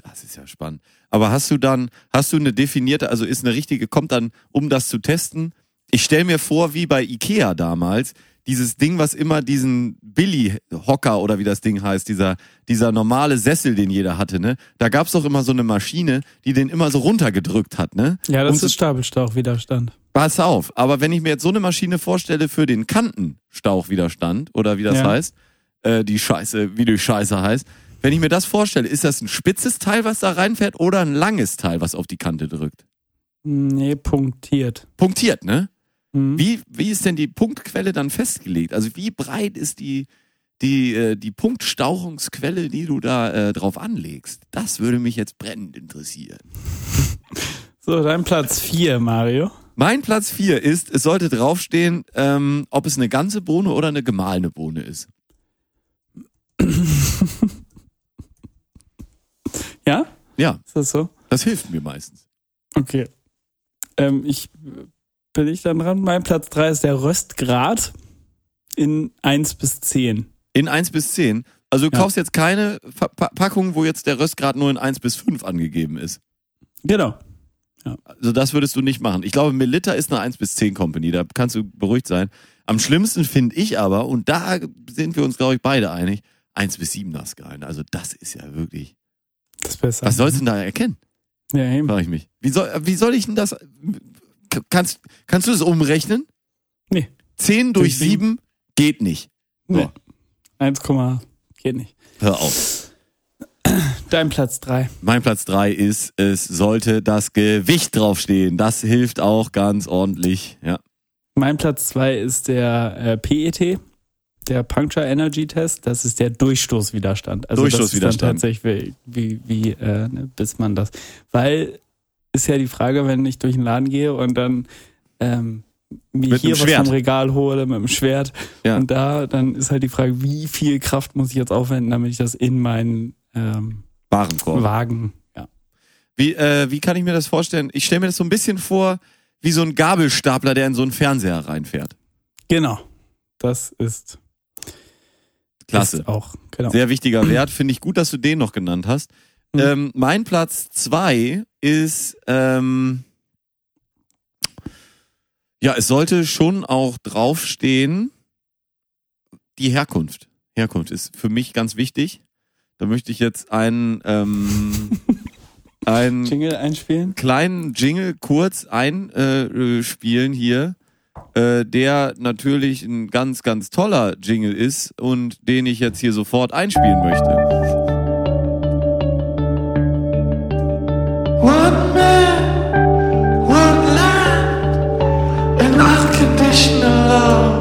Das ist ja spannend. Aber hast du dann, hast du eine definierte, also ist eine richtige, kommt dann, um das zu testen, ich stelle mir vor, wie bei Ikea damals, dieses Ding, was immer diesen Billy-Hocker oder wie das Ding heißt, dieser, dieser normale Sessel, den jeder hatte, ne? Da gab's doch immer so eine Maschine, die den immer so runtergedrückt hat, ne? Ja, das Und ist Stapelstauchwiderstand. Pass auf, aber wenn ich mir jetzt so eine Maschine vorstelle für den Kantenstauchwiderstand oder wie das Ja. heißt, äh, die Scheiße, wie die Scheiße heißt, wenn ich mir das vorstelle, ist das ein spitzes Teil, was da reinfährt oder ein langes Teil, was auf die Kante drückt? Nee, punktiert. Punktiert, ne? Mhm. Wie, wie ist denn die Punktquelle dann festgelegt? Also wie breit ist die, die, äh, die Punktstauchungsquelle, die du da äh, drauf anlegst? Das würde mich jetzt brennend interessieren. So, dein Platz 4, Mario. Mein Platz 4 ist, es sollte draufstehen, ähm, ob es eine ganze Bohne oder eine gemahlene Bohne ist. Ja? Ja, Ist das so? das hilft mir meistens. Okay. Ähm, ich bin ich dann dran. Mein Platz 3 ist der Röstgrad in 1 bis 10. In 1 bis 10. Also du Ja. kaufst jetzt keine Pa- Packung, wo jetzt der Röstgrad nur in 1 bis 5 angegeben ist. Genau. Also das würdest du nicht machen. Ich glaube, Melitta ist eine 1 bis 10 Company, da kannst du beruhigt sein. Am schlimmsten finde ich aber, und da sind wir uns, glaube ich, beide einig, 1 bis 7 Skalen. Also das ist ja wirklich. Das besser. Was sollst du denn da erkennen, Ja, eben. frage ich mich. Wie soll, wie soll ich denn das. Kannst, kannst du das umrechnen? Nee. 10 durch Durch sieben? 7 geht nicht. So, Nee. 1, geht nicht. hör auf. Dein Platz 3. Mein Platz 3 ist, es sollte das Gewicht draufstehen. Das hilft auch ganz ordentlich. Ja. Mein Platz 2 ist der äh, PET, der Puncture Energy Test. Das ist der Durchstoßwiderstand. Also Durchstoßwiderstand. Das ist dann tatsächlich wie, wie, äh, ne, bis man das. Weil ist ja die Frage, wenn ich durch den Laden gehe und dann ähm, mir Mit hier was Schwert. vom Regal hole mit dem Schwert Ja. und da, dann ist halt die Frage, wie viel Kraft muss ich jetzt aufwenden, damit ich das in meinen ähm, Warenkorb. Wagen, ja. Wie, äh, wie kann ich mir das vorstellen? Ich stelle mir das so ein bisschen vor, wie so ein Gabelstapler, der in so einen Fernseher reinfährt. Genau. Das ist, Klasse. ist auch, genau. Sehr wichtiger Wert. Finde ich gut, dass du den noch genannt hast. Mhm. Ähm, mein Platz zwei ist, ähm, ja, es sollte schon auch draufstehen, die Herkunft. Herkunft ist für mich ganz wichtig. Da möchte ich jetzt einen, ähm, einen Jingle einspielen? kleinen Jingle kurz einspielen äh, spielen hier, äh, der natürlich ein ganz, ganz toller Jingle ist und den ich jetzt hier sofort einspielen möchte. One man, one land, and unconditional love.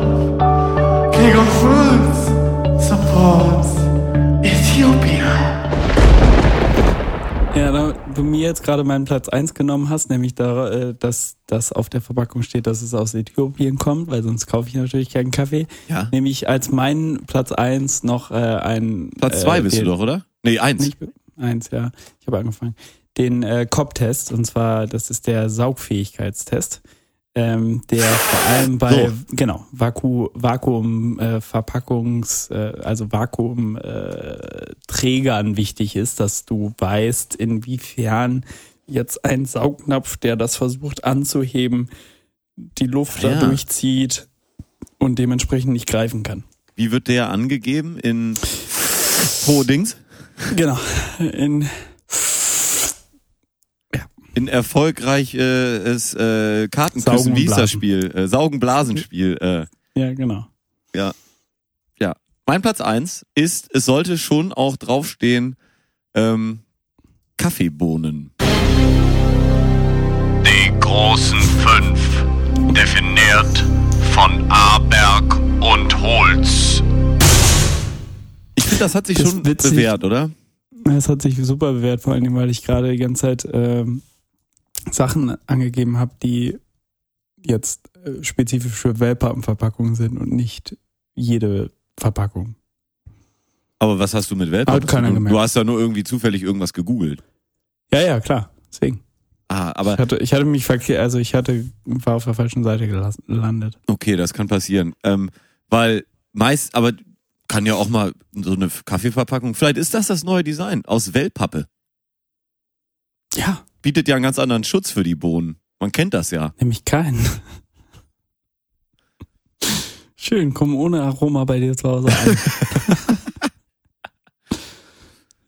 Du mir jetzt gerade meinen Platz 1 genommen hast, nämlich da, äh, dass das auf der Verpackung steht, dass es aus Äthiopien kommt, weil sonst kaufe ich natürlich keinen Kaffee, Ja. nehme ich als meinen Platz 1 noch äh, einen Platz zwei äh, bist du den- doch, oder? Nee, eins. Nicht eins, ja. Ich habe angefangen. Den äh, COP-Test, und zwar, das ist der Saugfähigkeitstest, ähm, der vor allem bei, So. genau, Vaku, Vakuum, äh, Verpackungs, äh, also Vakuum äh, Trägern wichtig ist, dass du weißt, inwiefern jetzt ein Saugnapf, der das versucht anzuheben, die Luft Ah, da ja. durchzieht und dementsprechend nicht greifen kann. Wie wird der angegeben in pro Dings? Genau. In, In erfolgreiches äh, Kartenküssen, Saugen und wie hieß das. Spiel? Äh, Saugen-Blasen-Spiel. Äh, ja, genau. Ja. Ja. Mein Platz eins ist, es sollte schon auch draufstehen, ähm, Kaffeebohnen. Die großen fünf, definiert von Aberg und Holz. Ich finde, das hat sich Das schon ist witzig. bewährt, oder? Es hat sich super bewährt, vor allem, weil ich gerade die ganze Zeit ähm, Sachen angegeben habe, die jetzt äh, spezifisch für Wellpappenverpackungen sind und nicht jede Verpackung. Aber was hast du mit Wellpappe Hat keiner gemerkt. Du hast ja nur irgendwie zufällig irgendwas gegoogelt. Ja, ja, klar. Deswegen. Ah, Ich aber hatte, ich hatte mich verkehrt, also ich hatte, war auf der falschen Seite gelandet. okay, das kann passieren. Ähm, weil meist, aber kann ja auch mal so eine Kaffeeverpackung, vielleicht ist das das neue Design aus Wellpappe. Ja, Bietet ja einen ganz anderen Schutz für die Bohnen. Man kennt das ja. nämlich keinen. Schön, komm ohne Aroma bei dir zu Hause an.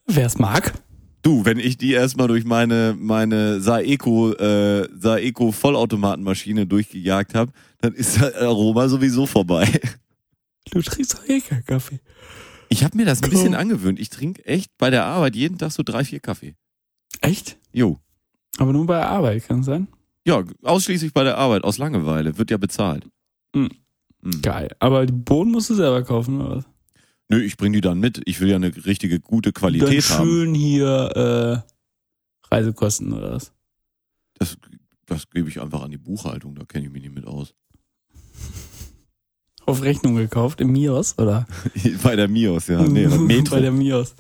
Wer es mag. Du, wenn ich die erstmal durch meine, meine Saeco, äh, Saeco Vollautomatenmaschine durchgejagt habe, dann ist das Aroma sowieso vorbei. Du trinkst doch eh keinen Kaffee. Ich habe mir das ein Cool. bisschen angewöhnt. Ich trinke echt bei der Arbeit jeden Tag so drei, vier Kaffee. Echt? Jo. Aber nur bei Arbeit, kann sein? Ja, ausschließlich bei der Arbeit, aus Langeweile. Wird ja bezahlt. Mhm. Mhm. Geil. Aber die Bohnen musst du selber kaufen, oder was? Nö, ich bring die dann mit. Ich will ja eine richtige, gute Dann Qualität haben. schön hier äh, Reisekosten oder was? Das, das gebe ich einfach an die Buchhaltung, da kenne ich mich nicht mit aus. Auf Rechnung gekauft, im Mios, oder? bei der Mios, ja. Nee, Metro. Bei der Mios.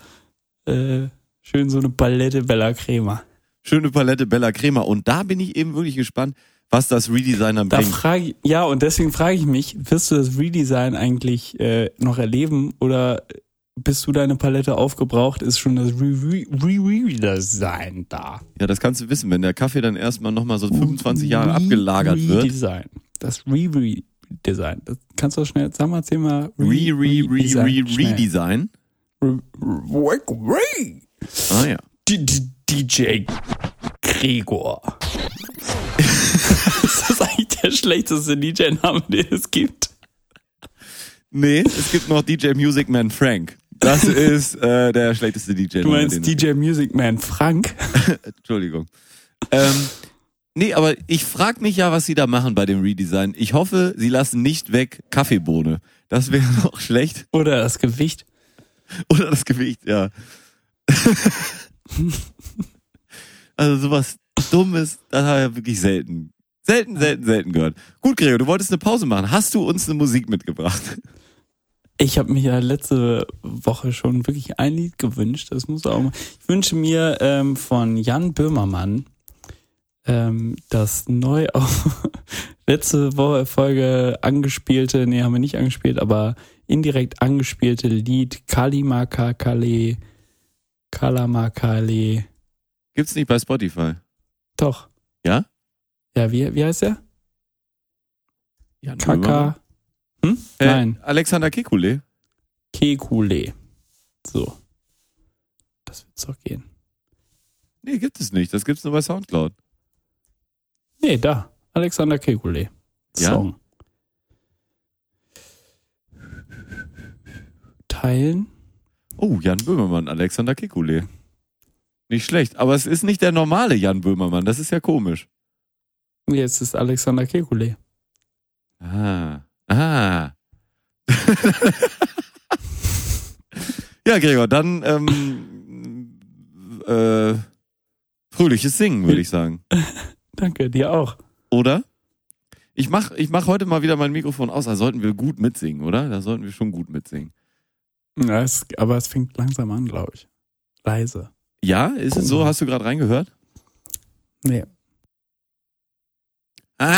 Äh, schön so eine Palette Bella Crema. Schöne Palette Bella Crema. Und da bin ich eben wirklich gespannt, was das Redesign dann Da bringt. frage ich, ja, und deswegen frage ich mich, wirst du das Redesign eigentlich äh, noch erleben oder bis du deine Palette aufgebraucht, ist schon das Re-Redesign da? Ja, das kannst du wissen, wenn der Kaffee dann erstmal nochmal so 25 Jahre abgelagert wird. Redesign. Das Re-Redesign. Das kannst du schnell, sag mal, erzähl mal. Re, re, re, re, Schnell. Redesign. Re- Re- Re- Ah ja. D- D- DJ Gregor. ist das eigentlich der schlechteste DJ-Name, den es gibt? Nee, es gibt noch DJ Music Man Frank. Das ist äh, der schlechteste DJ. Du meinst DJ Music Man Frank? Entschuldigung. Ähm, nee, aber ich frage mich ja, was sie da machen bei dem Redesign. Ich hoffe, sie lassen nicht weg Kaffeebohne. Das wäre noch schlecht. Oder das Gewicht? Oder das Gewicht, ja. Also sowas Dummes, das habe ich ja wirklich selten. Selten, selten, selten gehört. Gut, Gregor, du wolltest eine Pause machen. Hast du uns eine Musik mitgebracht? Ich habe mir ja letzte Woche schon wirklich ein Lied gewünscht. Das muss auch mal. Ich wünsche mir ähm, von Jan Böhmermann ähm, das neu auf letzte Woche Folge angespielte, nee, haben wir nicht angespielt, aber indirekt angespielte Lied Kalimaka Kale Kalamakale. Gibt's nicht bei Spotify. Doch. Ja? Ja, wie, wie heißt? Jan Böhmermann? Kaka. Hm? Äh, Nein. Alexander Kekulé. Kekule. So. Das wird's doch gehen. Nee, gibt es nicht. Das gibt's nur bei Soundcloud. Nee, da. Alexander Kekule. Ja? Song. Teilen. Oh, Jan Böhmermann, Alexander Kekulé. Nicht schlecht, aber es ist nicht der normale Jan Böhmermann. Das ist ja komisch. Jetzt ist Alexander Kekule. Ah. Ah. ja, Gregor, dann ähm, äh, fröhliches Singen, würde ich sagen. Danke, dir auch. Oder? Ich mach, ich mach heute mal wieder mein Mikrofon aus. Da sollten wir gut mitsingen, oder? Da sollten wir schon gut mitsingen. Ja, es, aber es fängt langsam an, glaube ich. Leise. Ja, ist es so? Hast du gerade reingehört? Nee. Ah,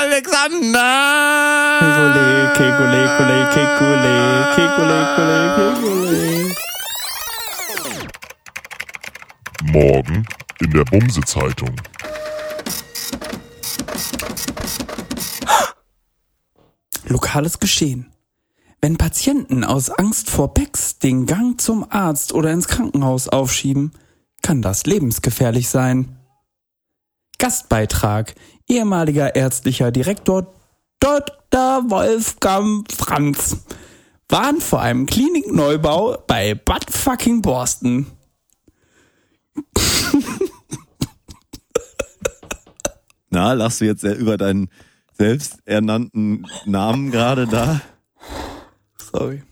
Alexander! Kekule, Kekule, Kekule, Kekule, Kekule, Kekule. Morgen in der Bumse-Zeitung. Lokales Geschehen. Wenn Patienten aus Angst vor Becks den Gang zum Arzt oder ins Krankenhaus aufschieben, kann das lebensgefährlich sein. Gastbeitrag. Ehemaliger ärztlicher Direktor Dr. Wolfgang Franz warnt vor einem Klinikneubau bei Bad fucking Borsten. Na, lachst du jetzt über deinen selbsternannten Namen gerade da? Sorry.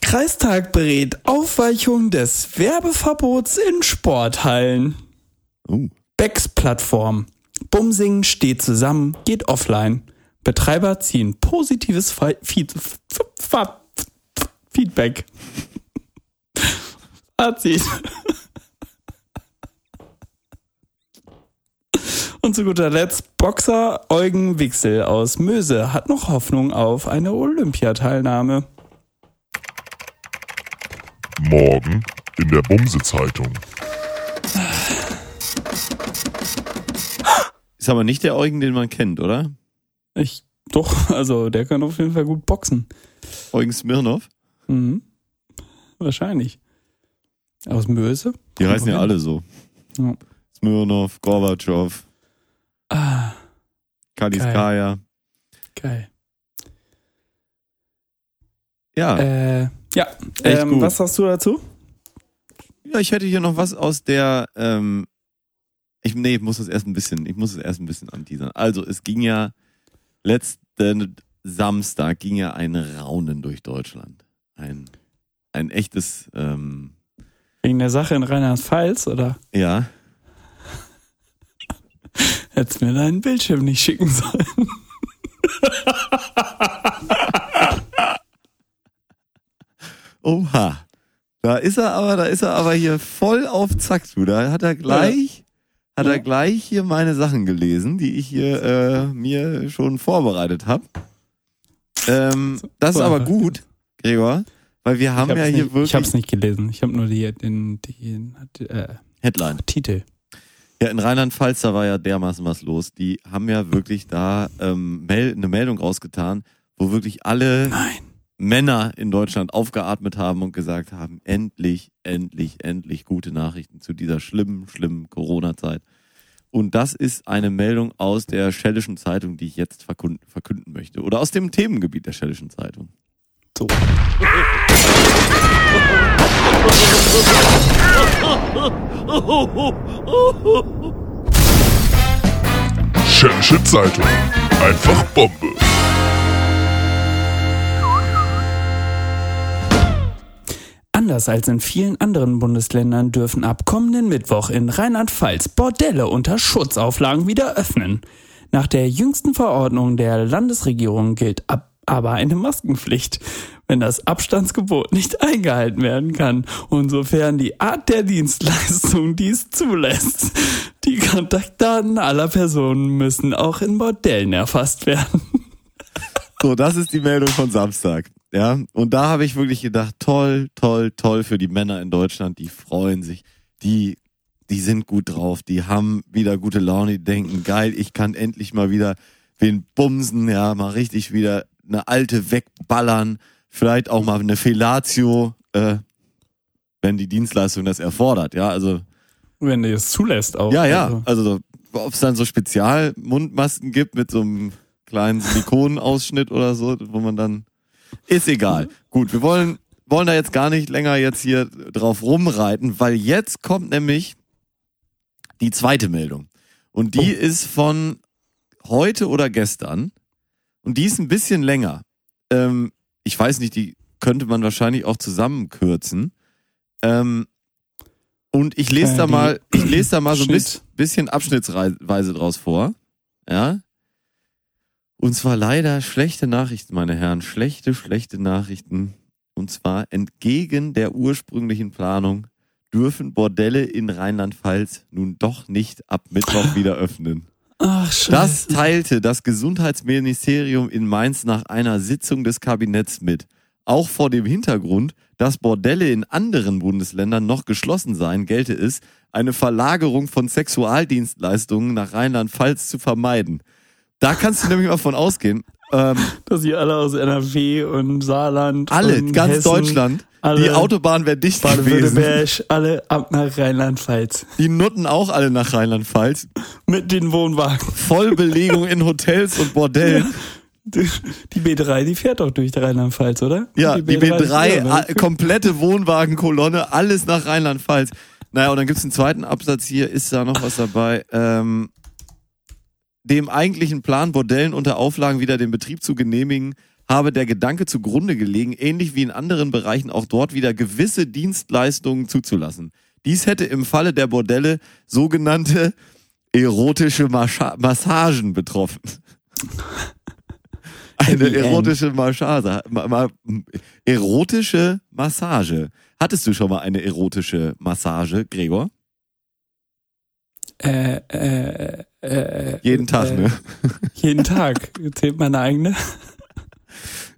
Kreistag berät Aufweichung des Werbeverbots in Sporthallen. Oh. Becks Plattform. Bumsingen steht zusammen, geht offline. Betreiber ziehen positives Fe- Feed Feedback. Fazit. Und zu guter Letzt, Boxer Eugen Wichsel aus Möse hat noch Hoffnung auf eine Olympiateilnahme. Morgen in der Bumse-Zeitung. Ist aber nicht der Eugen, den man kennt, oder? Ich, doch, also der kann auf jeden Fall gut boxen. Eugen Smirnov? Mhm. Wahrscheinlich. Aus Möse? Die heißen ja alle so. Ja. Smirnov, Gorbatschow, Kaliskaya. geil. Ja. Äh, ja, ähm, was sagst du dazu? ja, ich hätte hier noch was aus der, ähm, ich, nee, ich muss es erst ein bisschen, ich muss es erst ein bisschen anteasern. Also, es ging ja, letzten Samstag ging ja ein Raunen durch Deutschland. Ein, ein echtes, ähm, Wegen der Sache in Rheinland-Pfalz oder ja, hättest mir deinen Bildschirm nicht schicken sollen? Oha. Da ist er aber, da ist er aber hier voll auf Zack, du. Da hat er gleich, hat er Ja. gleich hier meine Sachen gelesen, die ich hier äh, mir schon vorbereitet habe. Ähm, das ist aber gut, Gregor, weil wir haben ja hier nicht, wirklich Ich hab's nicht gelesen. Ich habe nur die, den, den äh, Headline. Titel. Ja, in Rheinland-Pfalz, da war ja dermaßen was los. Die haben ja wirklich da ähm, mel eine Meldung rausgetan, wo wirklich alle Nein. Männer in Deutschland aufgeatmet haben und gesagt haben, endlich, endlich, endlich gute Nachrichten zu dieser schlimmen, schlimmen Corona-Zeit. Und das ist eine Meldung aus der Schellischen Zeitung, die ich jetzt verkünden, verkünden möchte. Oder aus dem Themengebiet der Schellischen Zeitung. So. Schädische Zeitung. Einfach Bombe. Anders als in vielen anderen Bundesländern dürfen ab kommenden Mittwoch in Rheinland-Pfalz Bordelle unter Schutzauflagen wieder öffnen. Nach der jüngsten Verordnung der Landesregierung gilt ab aber eine Maskenpflicht, wenn das Abstandsgebot nicht eingehalten werden kann und sofern die Art der Dienstleistung dies zulässt. Die Kontaktdaten aller Personen müssen auch in Bordellen erfasst werden. So, das ist die Meldung von Samstag. Ja, und da habe ich wirklich gedacht, toll, toll, toll für die Männer in Deutschland, die freuen sich, die, die sind gut drauf, die haben wieder gute Laune, die denken, geil, ich kann endlich mal wieder wen bumsen, ja, mal richtig wieder eine alte wegballern, vielleicht auch mal eine Fellatio, äh, wenn die Dienstleistung das erfordert, ja, also Wenn du es zulässt auch. ja, ja. Also, Also ob es dann so Spezialmundmasken gibt mit so einem kleinen Silikonenausschnitt oder so, wo man dann ist egal. Gut, wir wollen wollen da jetzt gar nicht länger jetzt hier drauf rumreiten, weil jetzt kommt nämlich die zweite Meldung und die ist von heute oder gestern und die ist ein bisschen länger. Ähm, ich weiß nicht, die könnte man wahrscheinlich auch zusammenkürzen. Ähm, und ich lese Äh, da mal, ich lese da mal so ein bisschen, bisschen abschnittsweise draus vor. Ja. Und zwar leider schlechte Nachrichten, meine Herren. Schlechte, schlechte Nachrichten. Und zwar entgegen der ursprünglichen Planung dürfen Bordelle in Rheinland-Pfalz nun doch nicht ab Mittwoch wieder öffnen. Ach. Das teilte das Gesundheitsministerium in Mainz nach einer Sitzung des Kabinetts mit. Auch vor dem Hintergrund, dass Bordelle in anderen Bundesländern noch geschlossen seien, gelte es, eine Verlagerung von Sexualdienstleistungen nach Rheinland-Pfalz zu vermeiden. Da kannst du nämlich mal von ausgehen. Ähm, dass sie alle aus NRW und Saarland, alle, und ganz Hessen, Deutschland, alle die Autobahn wäre dicht gewesen. Alle ab nach Rheinland-Pfalz. Die Nutten auch alle nach Rheinland-Pfalz. Mit den Wohnwagen. Vollbelegung in Hotels und Bordellen. Die die B3, die fährt doch durch Rheinland-Pfalz, oder? Ja, die B3, ist ja, a- komplette Wohnwagenkolonne, alles nach Rheinland-Pfalz. Naja, und dann gibt's einen zweiten Absatz hier, ist da noch was dabei. Ähm, dem eigentlichen Plan, Bordellen unter Auflagen wieder den Betrieb zu genehmigen, habe der Gedanke zugrunde gelegen, ähnlich wie in anderen Bereichen auch dort wieder gewisse Dienstleistungen zuzulassen. Dies hätte im Falle der Bordelle sogenannte erotische Mascha Massagen betroffen. Eine End. erotische Massage. Ma, ma, erotische Massage. Hattest du schon mal eine erotische Massage, Gregor? Äh, äh, äh, Jeden Tag, äh, ne? Jeden Tag. Zählt meine eigene.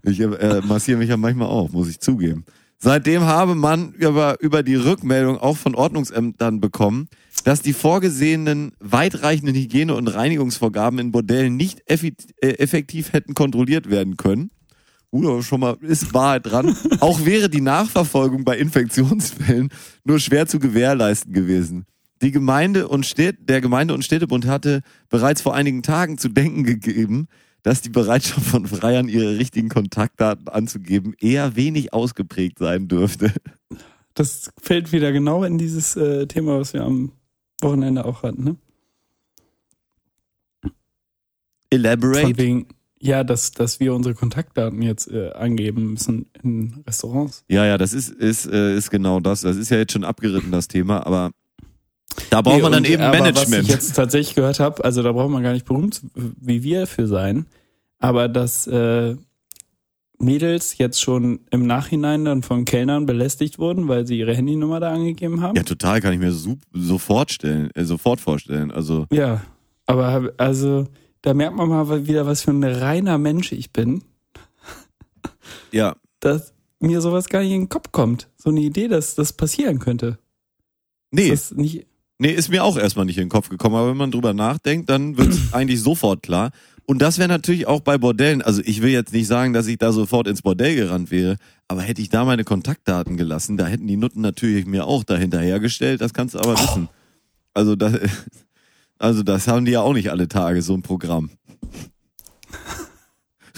Ich äh, massiere mich ja manchmal auch, muss ich zugeben. Seitdem habe man über, über die Rückmeldung auch von Ordnungsämtern bekommen, dass die vorgesehenen weitreichenden Hygiene- und Reinigungsvorgaben in Bordellen nicht äh, effektiv hätten kontrolliert werden können. Uh, schon mal ist Wahrheit dran. Auch wäre die Nachverfolgung bei Infektionsfällen nur schwer zu gewährleisten gewesen. Die Gemeinde und Städt, der Gemeinde- und Städtebund hatte bereits vor einigen Tagen zu denken gegeben, dass die Bereitschaft von Freiern, ihre richtigen Kontaktdaten anzugeben, eher wenig ausgeprägt sein dürfte. Das fällt wieder genau in dieses äh, Thema, was wir am Wochenende auch hatten, ne? Von Elaborate. wegen, ja, dass, dass wir unsere Kontaktdaten jetzt äh, angeben müssen in Restaurants. Ja, ja, das ist, ist, äh, ist genau das. Das ist ja jetzt schon abgeritten, das Thema, aber da braucht Nee, man dann und- eben aber Was Management. ich jetzt tatsächlich gehört habe, also da braucht man gar nicht berühmt wie wir für sein, aber dass äh, Mädels jetzt schon im Nachhinein dann von Kellnern belästigt wurden, weil sie ihre Handynummer da angegeben haben. Ja, total, kann ich mir so, sofort stellen, äh, sofort vorstellen. Also, Ja, aber also da merkt man mal wieder, was für ein reiner Mensch ich bin, ja, dass mir sowas gar nicht in den Kopf kommt. So eine Idee, dass das passieren könnte. nee, Das nicht, nee, ist mir auch erstmal nicht in den Kopf gekommen, aber wenn man drüber nachdenkt, dann wird es eigentlich sofort klar. Und das wäre natürlich auch bei Bordellen, also ich will jetzt nicht sagen, dass ich da sofort ins Bordell gerannt wäre, aber hätte ich da meine Kontaktdaten gelassen, da hätten die Nutten natürlich mir auch dahinter hergestellt, das kannst du aber wissen. Also das, also das haben die ja auch nicht alle Tage, so ein Programm.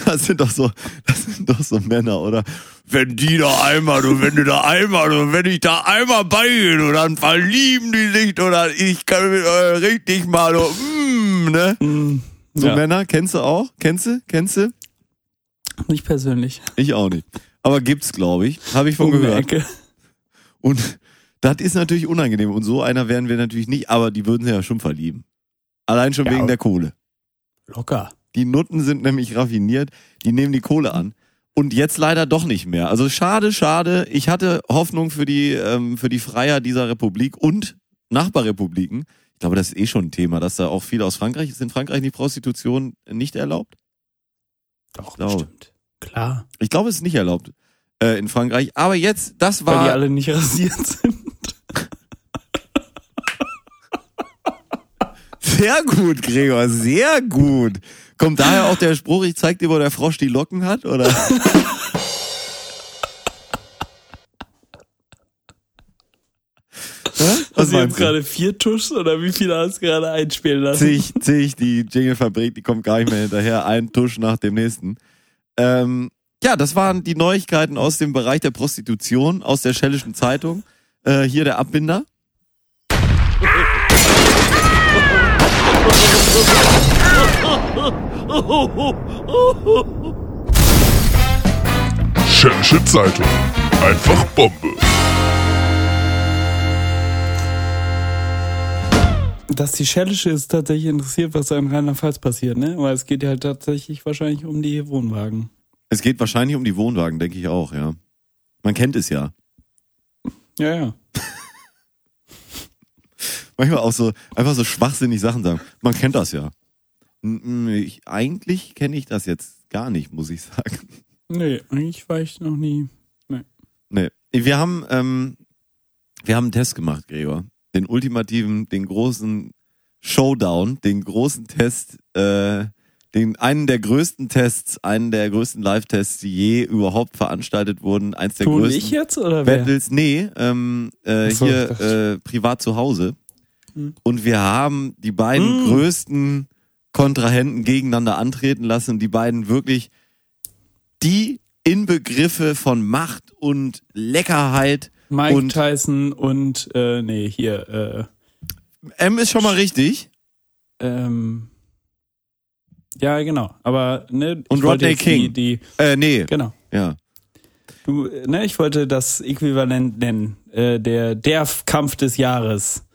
Das sind doch so, das sind doch so Männer, oder? Wenn die da einmal, du, wenn du da einmal, du, wenn ich da einmal beigehe, du, dann verlieben die sich, oder ich kann mit, äh, richtig mal, du, mm, ne? mm, So ja, Männer, kennst du auch? Kennst du? Kennst du? nicht persönlich. Ich auch nicht. Aber gibt's, glaube ich. Habe ich von Um die gehört. Ecke. Und das ist natürlich unangenehm. Und so einer wären wir natürlich nicht, aber die würden sich ja schon verlieben. Allein schon Ja. wegen der Kohle. Locker. Die Nutten sind nämlich raffiniert, die nehmen die Kohle an. Und jetzt leider doch nicht mehr. Also schade, schade. Ich hatte Hoffnung für die, ähm, für die Freier dieser Republik und Nachbarrepubliken. Ich glaube, das ist eh schon ein Thema, dass da auch viel aus Frankreich ist. In Frankreich die Prostitution nicht erlaubt? Doch, bestimmt. Klar. Ich glaube, es ist nicht erlaubt äh, in Frankreich. Aber jetzt, das Weil die war. alle nicht rasiert sind. Sehr gut, Gregor, sehr gut. Kommt daher auch der Spruch, ich zeig dir, wo der Frosch die Locken hat, oder? Hast du jetzt gerade vier Tuschs oder wie viele hast du gerade einspielen lassen? Zig, zig, die Jingle-Fabrik, die kommt gar nicht mehr hinterher. Ein Tusch nach dem nächsten. Ähm, ja, das waren die Neuigkeiten aus dem Bereich der Prostitution, aus der Schellischen Zeitung. Äh, hier der Abbinder. Schällische Zeitung. Einfach Bombe. Dass die Schellische ist tatsächlich interessiert, was da in Rheinland-Pfalz passiert, ne? Weil es geht ja tatsächlich wahrscheinlich um die Wohnwagen. Es geht wahrscheinlich um die Wohnwagen, denke ich auch, ja. Man kennt es ja. Ja, ja. Manchmal auch so, einfach so schwachsinnig Sachen sagen. Man kennt das ja. Ich, eigentlich kenne ich das jetzt gar nicht, muss ich sagen. Nee, eigentlich war ich noch nie. Nee. Wir haben, ähm, wir haben einen Test gemacht, Gregor. Den ultimativen, den großen Showdown, den großen Test, äh, den, einen der größten Tests, einen der größten Live-Tests, die je überhaupt veranstaltet wurden. Eins der Du und größten ich jetzt oder wer? Battles. Nee, ähm, äh, so, hier äh, privat zu Hause. Hm. Und wir haben die beiden Hm. größten Kontrahenten gegeneinander antreten lassen. Die beiden wirklich die Inbegriffe von Macht und Leckerheit. Mike und- Tyson und, äh, nee, hier, M ist schon mal richtig. äh, ähm, ja, genau. Aber, ne, Und Rodney King. Die, die, Äh, nee. genau. Ja. Du, äh, ne, ich wollte das Äquivalent nennen. Äh, der, der Kampf des Jahres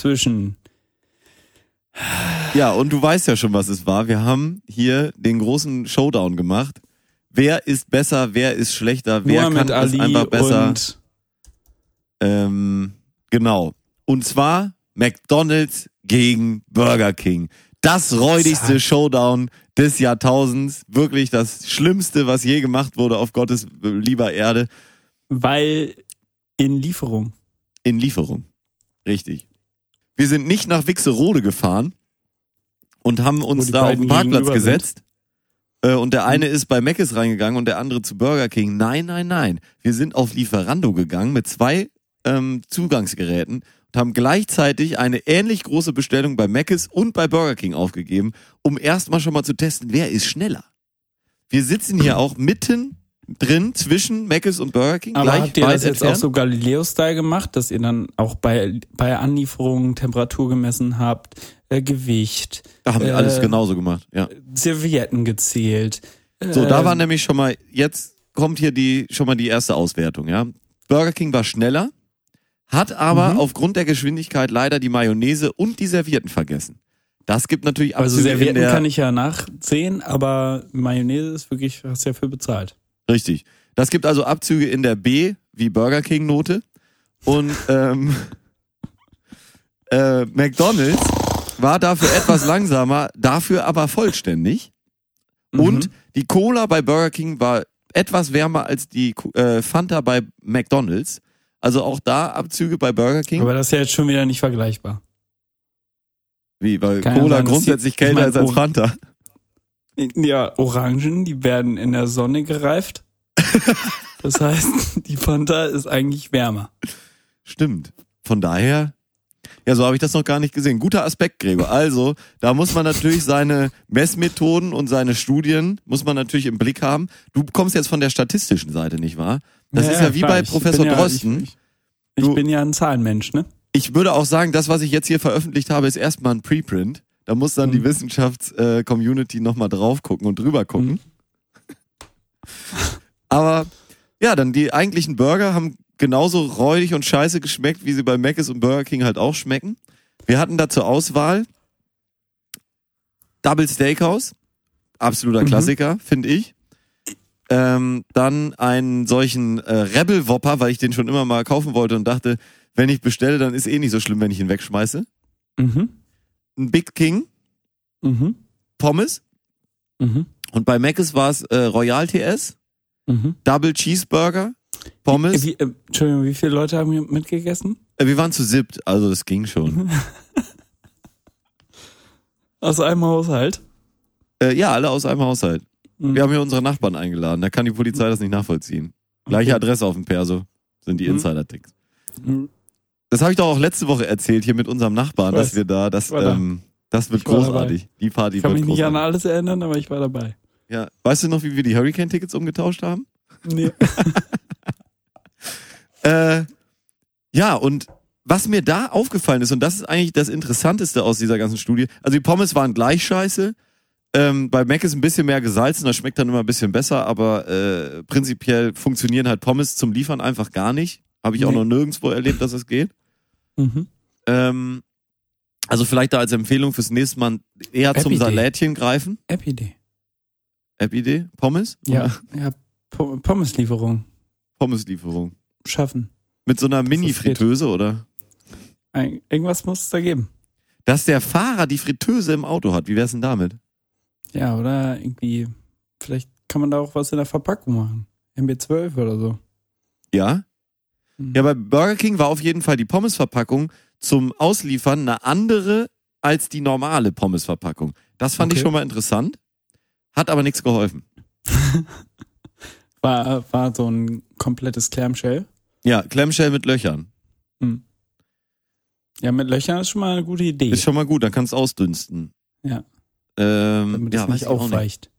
zwischen Ja, und du weißt ja schon, was es war. Wir haben hier den großen Showdown gemacht. Wer ist besser, wer ist schlechter, wer Muhammad kann Ali einfach besser. und Ähm, genau. Und zwar McDonald's gegen Burger King. Das räudigste. Showdown des Jahrtausends. Wirklich das Schlimmste, was je gemacht wurde auf Gottes lieber Erde. Weil in Lieferung. In Lieferung. Richtig. Wir sind nicht nach Wixerode gefahren und haben uns da auf den Parkplatz gesetzt. Äh, Und der eine ist bei Mc's reingegangen und der andere zu Burger King. Nein, nein, nein. Wir sind auf Lieferando gegangen mit zwei ähm, Zugangsgeräten und haben gleichzeitig eine ähnlich große Bestellung bei Mc's und bei Burger King aufgegeben, um erstmal schon mal zu testen, wer ist schneller. Wir sitzen hier auch mitten drin zwischen Mc's und Burger King, Aber gleich habt ihr das jetzt entfernt. auch so Galileo-Style gemacht, dass ihr dann auch bei, bei Anlieferungen Temperatur gemessen habt, äh, Gewicht, da haben wir äh, alles genauso gemacht, ja. Servietten gezählt? So, da ähm, war nämlich schon mal, jetzt kommt hier die, schon mal die erste Auswertung, ja. Burger King war schneller, hat aber Mhm. aufgrund der Geschwindigkeit leider die Mayonnaise und die Servietten vergessen. Das gibt natürlich Also Abzüge in Servietten kann ich ja nachsehen, aber Mayonnaise ist wirklich, hast ja für bezahlt. Richtig. Das gibt also Abzüge in der B wie Burger King Note und ähm, äh, McDonald's war dafür etwas langsamer, dafür aber vollständig. Mhm. Und die Cola bei Burger King war etwas wärmer als die äh, Fanta bei McDonald's. Also auch da Abzüge bei Burger King. Aber das ist ja jetzt schon wieder nicht vergleichbar. Wie, weil ja Cola grundsätzlich kälter ist als Fanta. Ja, Orangen, die werden in der Sonne gereift. Das heißt, die Fanta ist eigentlich wärmer. Stimmt. Von daher, ja, so habe ich das noch gar nicht gesehen. Guter Aspekt, Gregor. Also, da muss man natürlich seine Messmethoden und seine Studien, muss man natürlich im Blick haben. Du kommst jetzt von der statistischen Seite, nicht wahr? Das ist ja wie klar, bei ich Professor ja, Drosten. Ich, ich, ich Du- bin ja ein Zahlenmensch, ne? Ich würde auch sagen, das, was ich jetzt hier veröffentlicht habe, ist erstmal ein Preprint. Da muss dann die Mhm. Wissenschafts-Community nochmal drauf gucken und drüber gucken. Mhm. Aber ja, dann die eigentlichen Burger haben genauso räudig und scheiße geschmeckt, wie sie bei Mc's und Burger King halt auch schmecken. Wir hatten da zur Auswahl Double Steakhouse, absoluter Mhm. Klassiker, finde ich. Ähm, dann einen solchen äh, Rebel Whopper, weil ich den schon immer mal kaufen wollte und dachte, wenn ich bestelle, dann ist eh nicht so schlimm, wenn ich ihn wegschmeiße. Mhm. Ein Big King, Mhm. Pommes Mhm. und bei Mc's war es äh, Royal TS, Mhm. Double Cheeseburger, Pommes. Wie, äh, Entschuldigung, wie viele Leute haben hier mitgegessen? Äh, wir waren zu siebt, also das ging schon. Aus einem Haushalt? äh, ja, alle aus einem Haushalt. Mhm. Wir haben hier unsere Nachbarn eingeladen, da kann die Polizei das nicht nachvollziehen. Gleiche Okay. Adresse auf dem Perso sind die. Insider-Ticks. Mhm. Das habe ich doch auch letzte Woche erzählt hier mit unserem Nachbarn, dass wir da, das, Ich war da. ähm, das wird großartig. Die Party Ich kann wird mich nicht an großartig. alles erinnern, aber ich war dabei. Ja. Weißt du noch, wie wir die Hurricane-Tickets umgetauscht haben? Nee. Äh, ja, und was mir da aufgefallen ist, und das ist eigentlich das Interessanteste aus dieser ganzen Studie, also die Pommes waren gleich scheiße. Ähm, bei Mac ist ein bisschen mehr gesalzen, das schmeckt dann immer ein bisschen besser, aber äh, prinzipiell funktionieren halt Pommes zum Liefern einfach gar nicht. Habe ich auch Nee. noch nirgendwo erlebt, dass es geht. Mhm. Ähm, also vielleicht da als Empfehlung fürs nächste Mal eher zum. Salätchen greifen. App-Idee. App-Idee? Pommes? Ja, ja. Po- Pommeslieferung Pommeslieferung. schaffen. Mit so einer Mini-Fritteuse, oder? Ein, irgendwas muss es da geben. Dass der Fahrer die Fritteuse im Auto hat, wie wär's denn damit? Ja, oder irgendwie, vielleicht kann man da auch was in der Verpackung machen. MB12 oder so. Ja? Mhm. Ja, bei Burger King war auf jeden Fall die Pommesverpackung zum Ausliefern eine andere als die normale Pommesverpackung. Das fand ich Okay. schon mal interessant, hat aber nichts geholfen. War, war so ein komplettes Clamshell. Ja, Clamshell mit Löchern. Hm. Ja, mit Löchern ist schon mal eine gute Idee. Ist schon mal gut, dann kannst du ausdünsten. Ja. Ähm, damit ja, nicht ich aufweicht.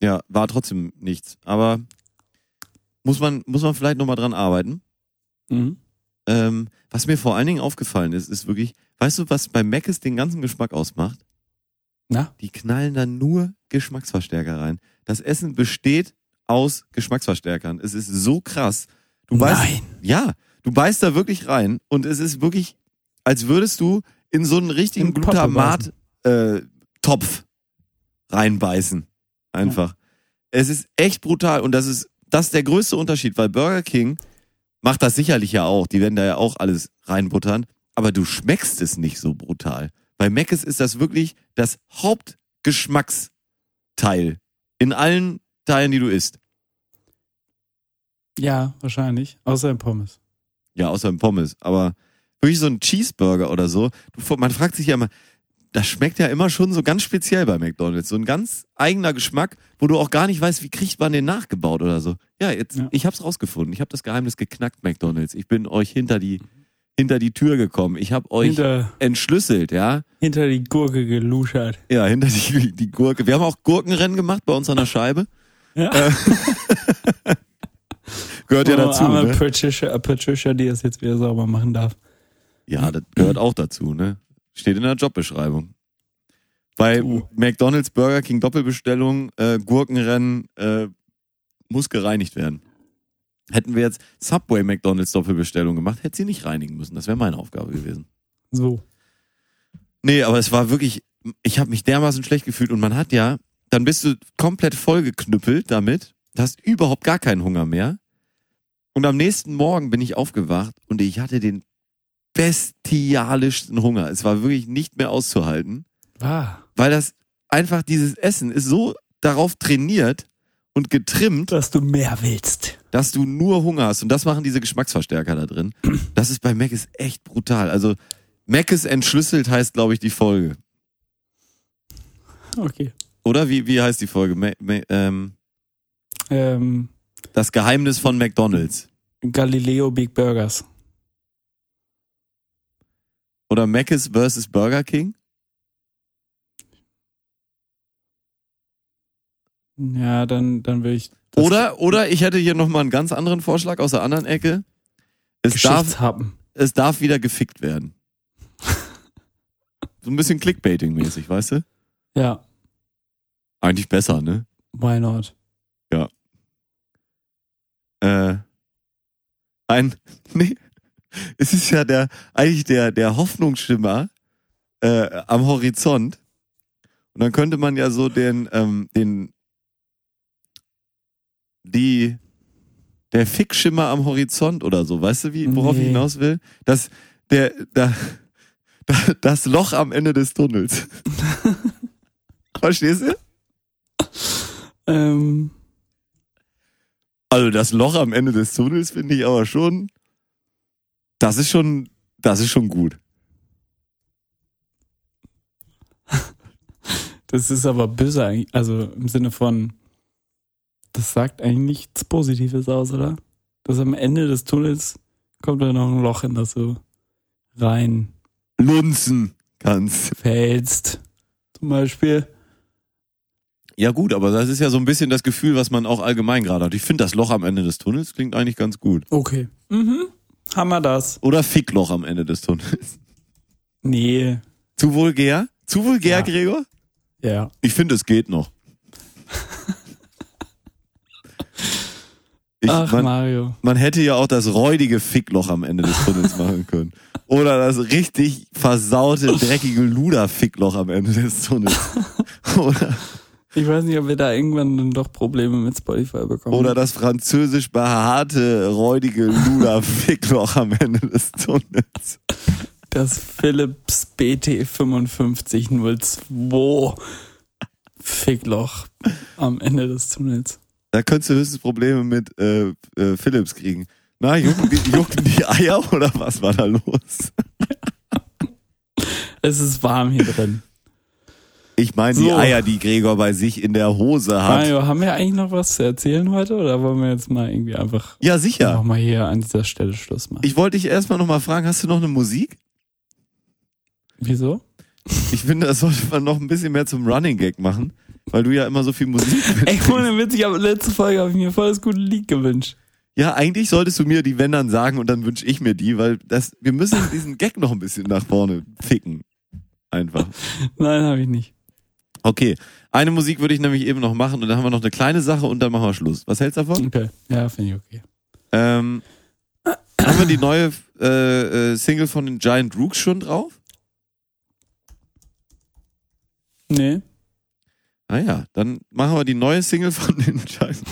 Ja, war trotzdem nichts. Aber muss man, muss man vielleicht nochmal dran arbeiten. Mhm. Ähm, was mir vor allen Dingen aufgefallen ist, ist wirklich, weißt du, was bei Mc's den ganzen Geschmack ausmacht? Na? Die knallen da nur Geschmacksverstärker rein. Das Essen besteht aus Geschmacksverstärkern. Es ist so krass. Du beißt, Nein. ja, du beißt da wirklich rein und es ist wirklich, als würdest du in so einen richtigen In Pappe Glutamat-Topf reinbeißen. Einfach. Es ist echt brutal und das ist, das ist der größte Unterschied, weil Burger King macht das sicherlich ja auch. Die werden da ja auch alles reinbuttern, aber du schmeckst es nicht so brutal. Bei Mc's ist das wirklich das Hauptgeschmacksteil in allen Teilen, die du isst. Ja, wahrscheinlich. Außer in Pommes. Ja, außer im Pommes. Aber wirklich so ein Cheeseburger oder so. Du, man fragt sich ja immer, das schmeckt ja immer schon so ganz speziell bei McDonalds. So ein ganz eigener Geschmack, wo du auch gar nicht weißt, wie kriegt man den nachgebaut oder so. Ja, jetzt, Ja. ich hab's rausgefunden. Ich habe das Geheimnis geknackt, McDonalds. Ich bin euch hinter die, hinter die Tür gekommen. Ich habe euch Hinter, entschlüsselt, ja. hinter die Gurke geluschert. Ja, hinter die, die Gurke. Wir haben auch Gurkenrennen gemacht bei uns an der Scheibe. Ja. Gehört ja Oh, dazu, arme ne? Patricia, äh, Patricia, die das jetzt wieder sauber machen darf. Ja, das gehört auch dazu, ne? Steht in der Jobbeschreibung. Bei Du. McDonalds Burger King Doppelbestellung, äh, Gurkenrennen äh, muss gereinigt werden. Hätten wir jetzt Subway McDonalds Doppelbestellung gemacht, hätte sie nicht reinigen müssen. Das wäre meine Aufgabe gewesen. So. Nee, aber es war wirklich, ich habe mich dermaßen schlecht gefühlt und man hat ja, dann bist du komplett vollgeknüppelt damit, hast überhaupt gar keinen Hunger mehr. Und am nächsten Morgen bin ich aufgewacht und ich hatte den bestialischsten Hunger. Es war wirklich nicht mehr auszuhalten, Ah, weil das einfach dieses Essen ist so darauf trainiert und getrimmt, dass du mehr willst. dass du nur Hunger hast. Und das machen diese Geschmacksverstärker da drin. Das ist bei Mac ist echt brutal. Also Mac ist entschlüsselt heißt, glaube ich, die Folge. Okay. Oder wie, wie heißt die Folge? Ma Ma ähm, Ähm, das Geheimnis von McDonalds. Galileo Big Burgers. Oder Mc's versus Burger King? Ja, dann, dann will ich. Oder, oder ich hätte hier nochmal einen ganz anderen Vorschlag aus der anderen Ecke. Es darf, es darf wieder gefickt werden. So ein bisschen Clickbaiting-mäßig, weißt du? Ja, Eigentlich besser, ne? why not? Äh, ein, nee, es ist ja der, eigentlich der, der Hoffnungsschimmer äh, am Horizont. Und dann könnte man ja so den, ähm, den, die, der Fickschimmer am Horizont oder so, weißt du, wie, worauf ich Nee. hinaus will? Das, der, da, da, das Loch am Ende des Tunnels. Verstehst du? Ähm, Also das Loch am Ende des Tunnels finde ich aber schon, das ist schon, das ist schon gut. das ist aber böse. Also im Sinne von, das sagt eigentlich nichts Positives aus, oder? Dass am Ende des Tunnels kommt da noch ein Loch, in das du rein Lunzen kannst. fällst. Zum Beispiel. Ja gut, aber das ist ja so ein bisschen das Gefühl, was man auch allgemein gerade hat. Ich finde das Loch am Ende des Tunnels klingt eigentlich ganz gut. Okay. Mhm. Haben wir das? Oder Fickloch am Ende des Tunnels. Nee. Zu vulgär? Zu vulgär, Ja. Gregor? Ja. Ich finde, es geht noch. Ich, Ach, man, Mario. man hätte ja auch das räudige Fickloch am Ende des Tunnels machen können. Oder das richtig versaute, dreckige Luder-Fickloch am Ende des Tunnels. Oder, Ich weiß nicht, ob wir da irgendwann dann doch Probleme mit Spotify bekommen. oder das französisch behaarte, räudige Luder-Fickloch am Ende des Tunnels. das Philips BT 5502 Fickloch am Ende des Tunnels. Da könntest du höchstens Probleme mit äh, äh, Philips kriegen. Na, jucken die, jucken die Eier oder was war da los? Es ist warm hier drin. Ich meine die So. Eier, die Gregor bei sich in der Hose hat. Mario, haben wir eigentlich noch was zu erzählen heute oder wollen wir jetzt mal irgendwie einfach Ja, sicher. noch mal hier an dieser Stelle Schluss machen? Ich wollte dich erstmal nochmal fragen, hast du noch eine Musik? Wieso? Ich finde, das sollte man noch ein bisschen mehr zum Running Gag machen, weil du ja immer so viel Musik Ey, ohne Witz, ich habe letzte Folge habe ich mir voll das gute Lied gewünscht. Ja, eigentlich solltest du mir die wenn dann sagen und dann wünsche ich mir die, weil das, wir müssen diesen Gag noch ein bisschen nach vorne ficken. Einfach. Nein, habe ich nicht. Okay. Eine Musik würde ich nämlich eben noch machen und dann haben wir noch eine kleine Sache und dann machen wir Schluss. Was hältst du davon? Okay. Ja, finde ich okay. Ähm, haben wir die neue äh, äh, Single von den Giant Rooks schon drauf? Nee. Ah ja, dann machen wir die neue Single von den Giant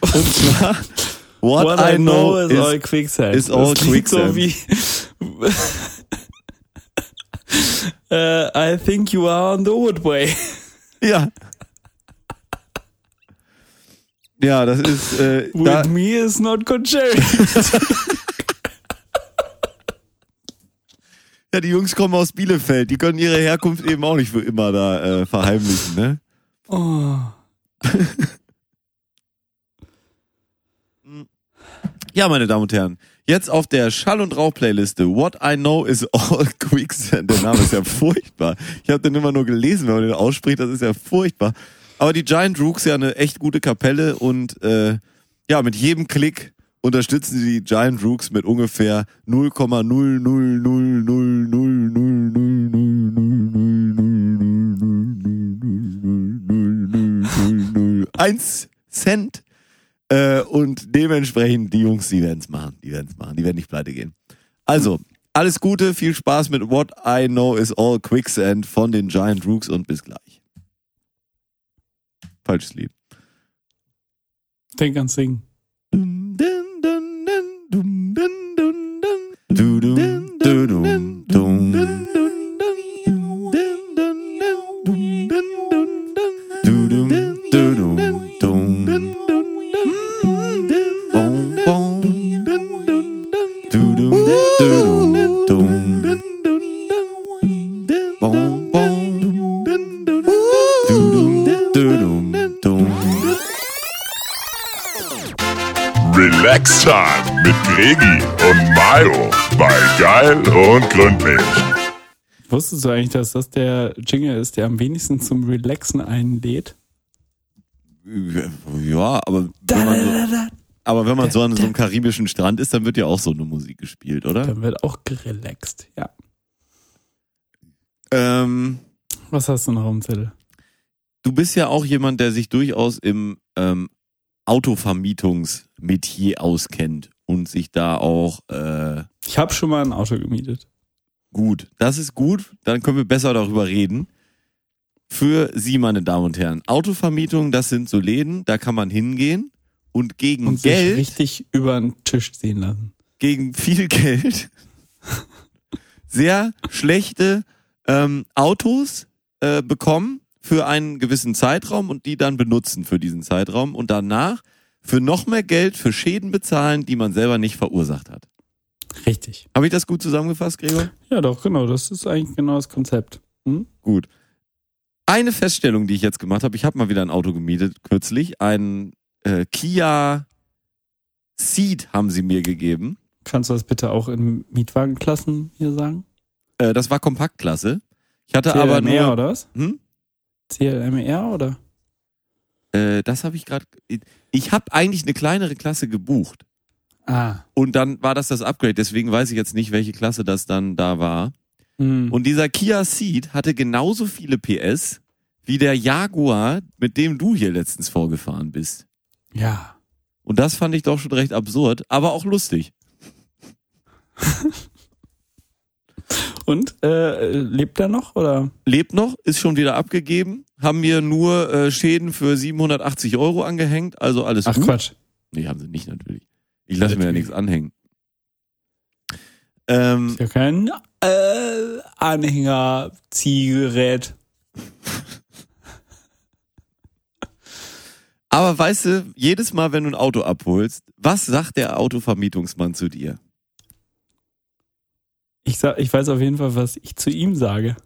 Und zwar What, What I know is, all quicksand. is all Das klingt quicksand. So wie äh, I think you are on the woodway. ja. Ja, das ist äh, With da, me is not contrary. ja, die Jungs kommen aus Bielefeld, die können ihre Herkunft eben auch nicht für immer da äh, verheimlichen, ne? oh. Ja, meine Damen und Herren, jetzt auf der Schall- und Rauch-Playliste What I Know is All Quicksand. Der Name ist ja furchtbar. Ich habe den immer nur gelesen, wenn man den ausspricht, das ist ja furchtbar. Aber die Giant Rooks ja eine echt gute Kapelle und äh, ja, mit jedem Klick unterstützen sie die Giant Rooks mit ungefähr 0,0000000000000000001 Cent äh, und dementsprechend, die Jungs, die werden's machen. Die werden's machen. Die werden nicht pleite gehen. Also, alles Gute, viel Spaß mit What I Know is All Quicksand von den Giant Rooks und bis gleich. Falsches Lied. Denk ans Singen. Gregi und Mayo bei Geil und Gründlich. Wusstest du eigentlich, dass das der Jingle ist, der am wenigsten zum Relaxen einlädt? Ja, aber wenn man so, aber wenn man so an so einem karibischen Strand ist, dann wird ja auch so eine Musik gespielt, oder? Dann wird auch gerelaxt. Ja. Ähm, Was hast du noch am Zettel? du bist ja auch jemand, der sich durchaus im ähm, Autovermietungsmetier auskennt und sich da auch äh, Ich habe schon mal ein Auto gemietet. gut. Das ist gut, dann können wir besser darüber reden. Für Sie, meine Damen und Herren, Autovermietung, das sind so Läden, da kann man hingehen und gegen Und sich Geld, richtig über den Tisch ziehen lassen. gegen viel Geld, sehr schlechte ähm, Autos äh, bekommen für einen gewissen Zeitraum und die dann benutzen für diesen Zeitraum und danach für noch mehr Geld für Schäden bezahlen, die man selber nicht verursacht hat. Richtig. Habe ich das gut zusammengefasst, Gregor? Ja, doch, genau. Das ist eigentlich genau das Konzept. Hm? Gut. Eine Feststellung, die ich jetzt gemacht habe, ich habe mal wieder ein Auto gemietet, kürzlich, ein äh, Kia Ceed haben sie mir gegeben. Kannst du das bitte auch in Mietwagenklassen hier sagen? Äh, das war Kompaktklasse. Ich hatte aber CLMR nur, oder was? hm? CLMR oder? Äh, das habe ich gerade. Ich habe eigentlich eine kleinere Klasse gebucht. Ah. Und dann war das das Upgrade, deswegen weiß ich jetzt nicht, welche Klasse das dann da war. Hm. Und dieser Kia Ceed hatte genauso viele PS wie der Jaguar, mit dem du hier letztens vorgefahren bist. ja. Und das fand ich doch schon recht absurd, aber auch lustig. Und äh, lebt er noch oder? Lebt noch, ist schon wieder abgegeben, haben mir nur äh, Schäden für 780 Euro angehängt, also alles Ach gut. Quatsch. Nee, haben sie nicht natürlich. Ich lasse mir ja nichts anhängen. Ähm, Ist ja kein äh, Anhänger-Ziehgerät. aber weißt du, jedes Mal, wenn du ein Auto abholst, was sagt der Autovermietungsmann zu dir? Ich, sag, ich weiß auf jeden Fall, was ich zu ihm sage.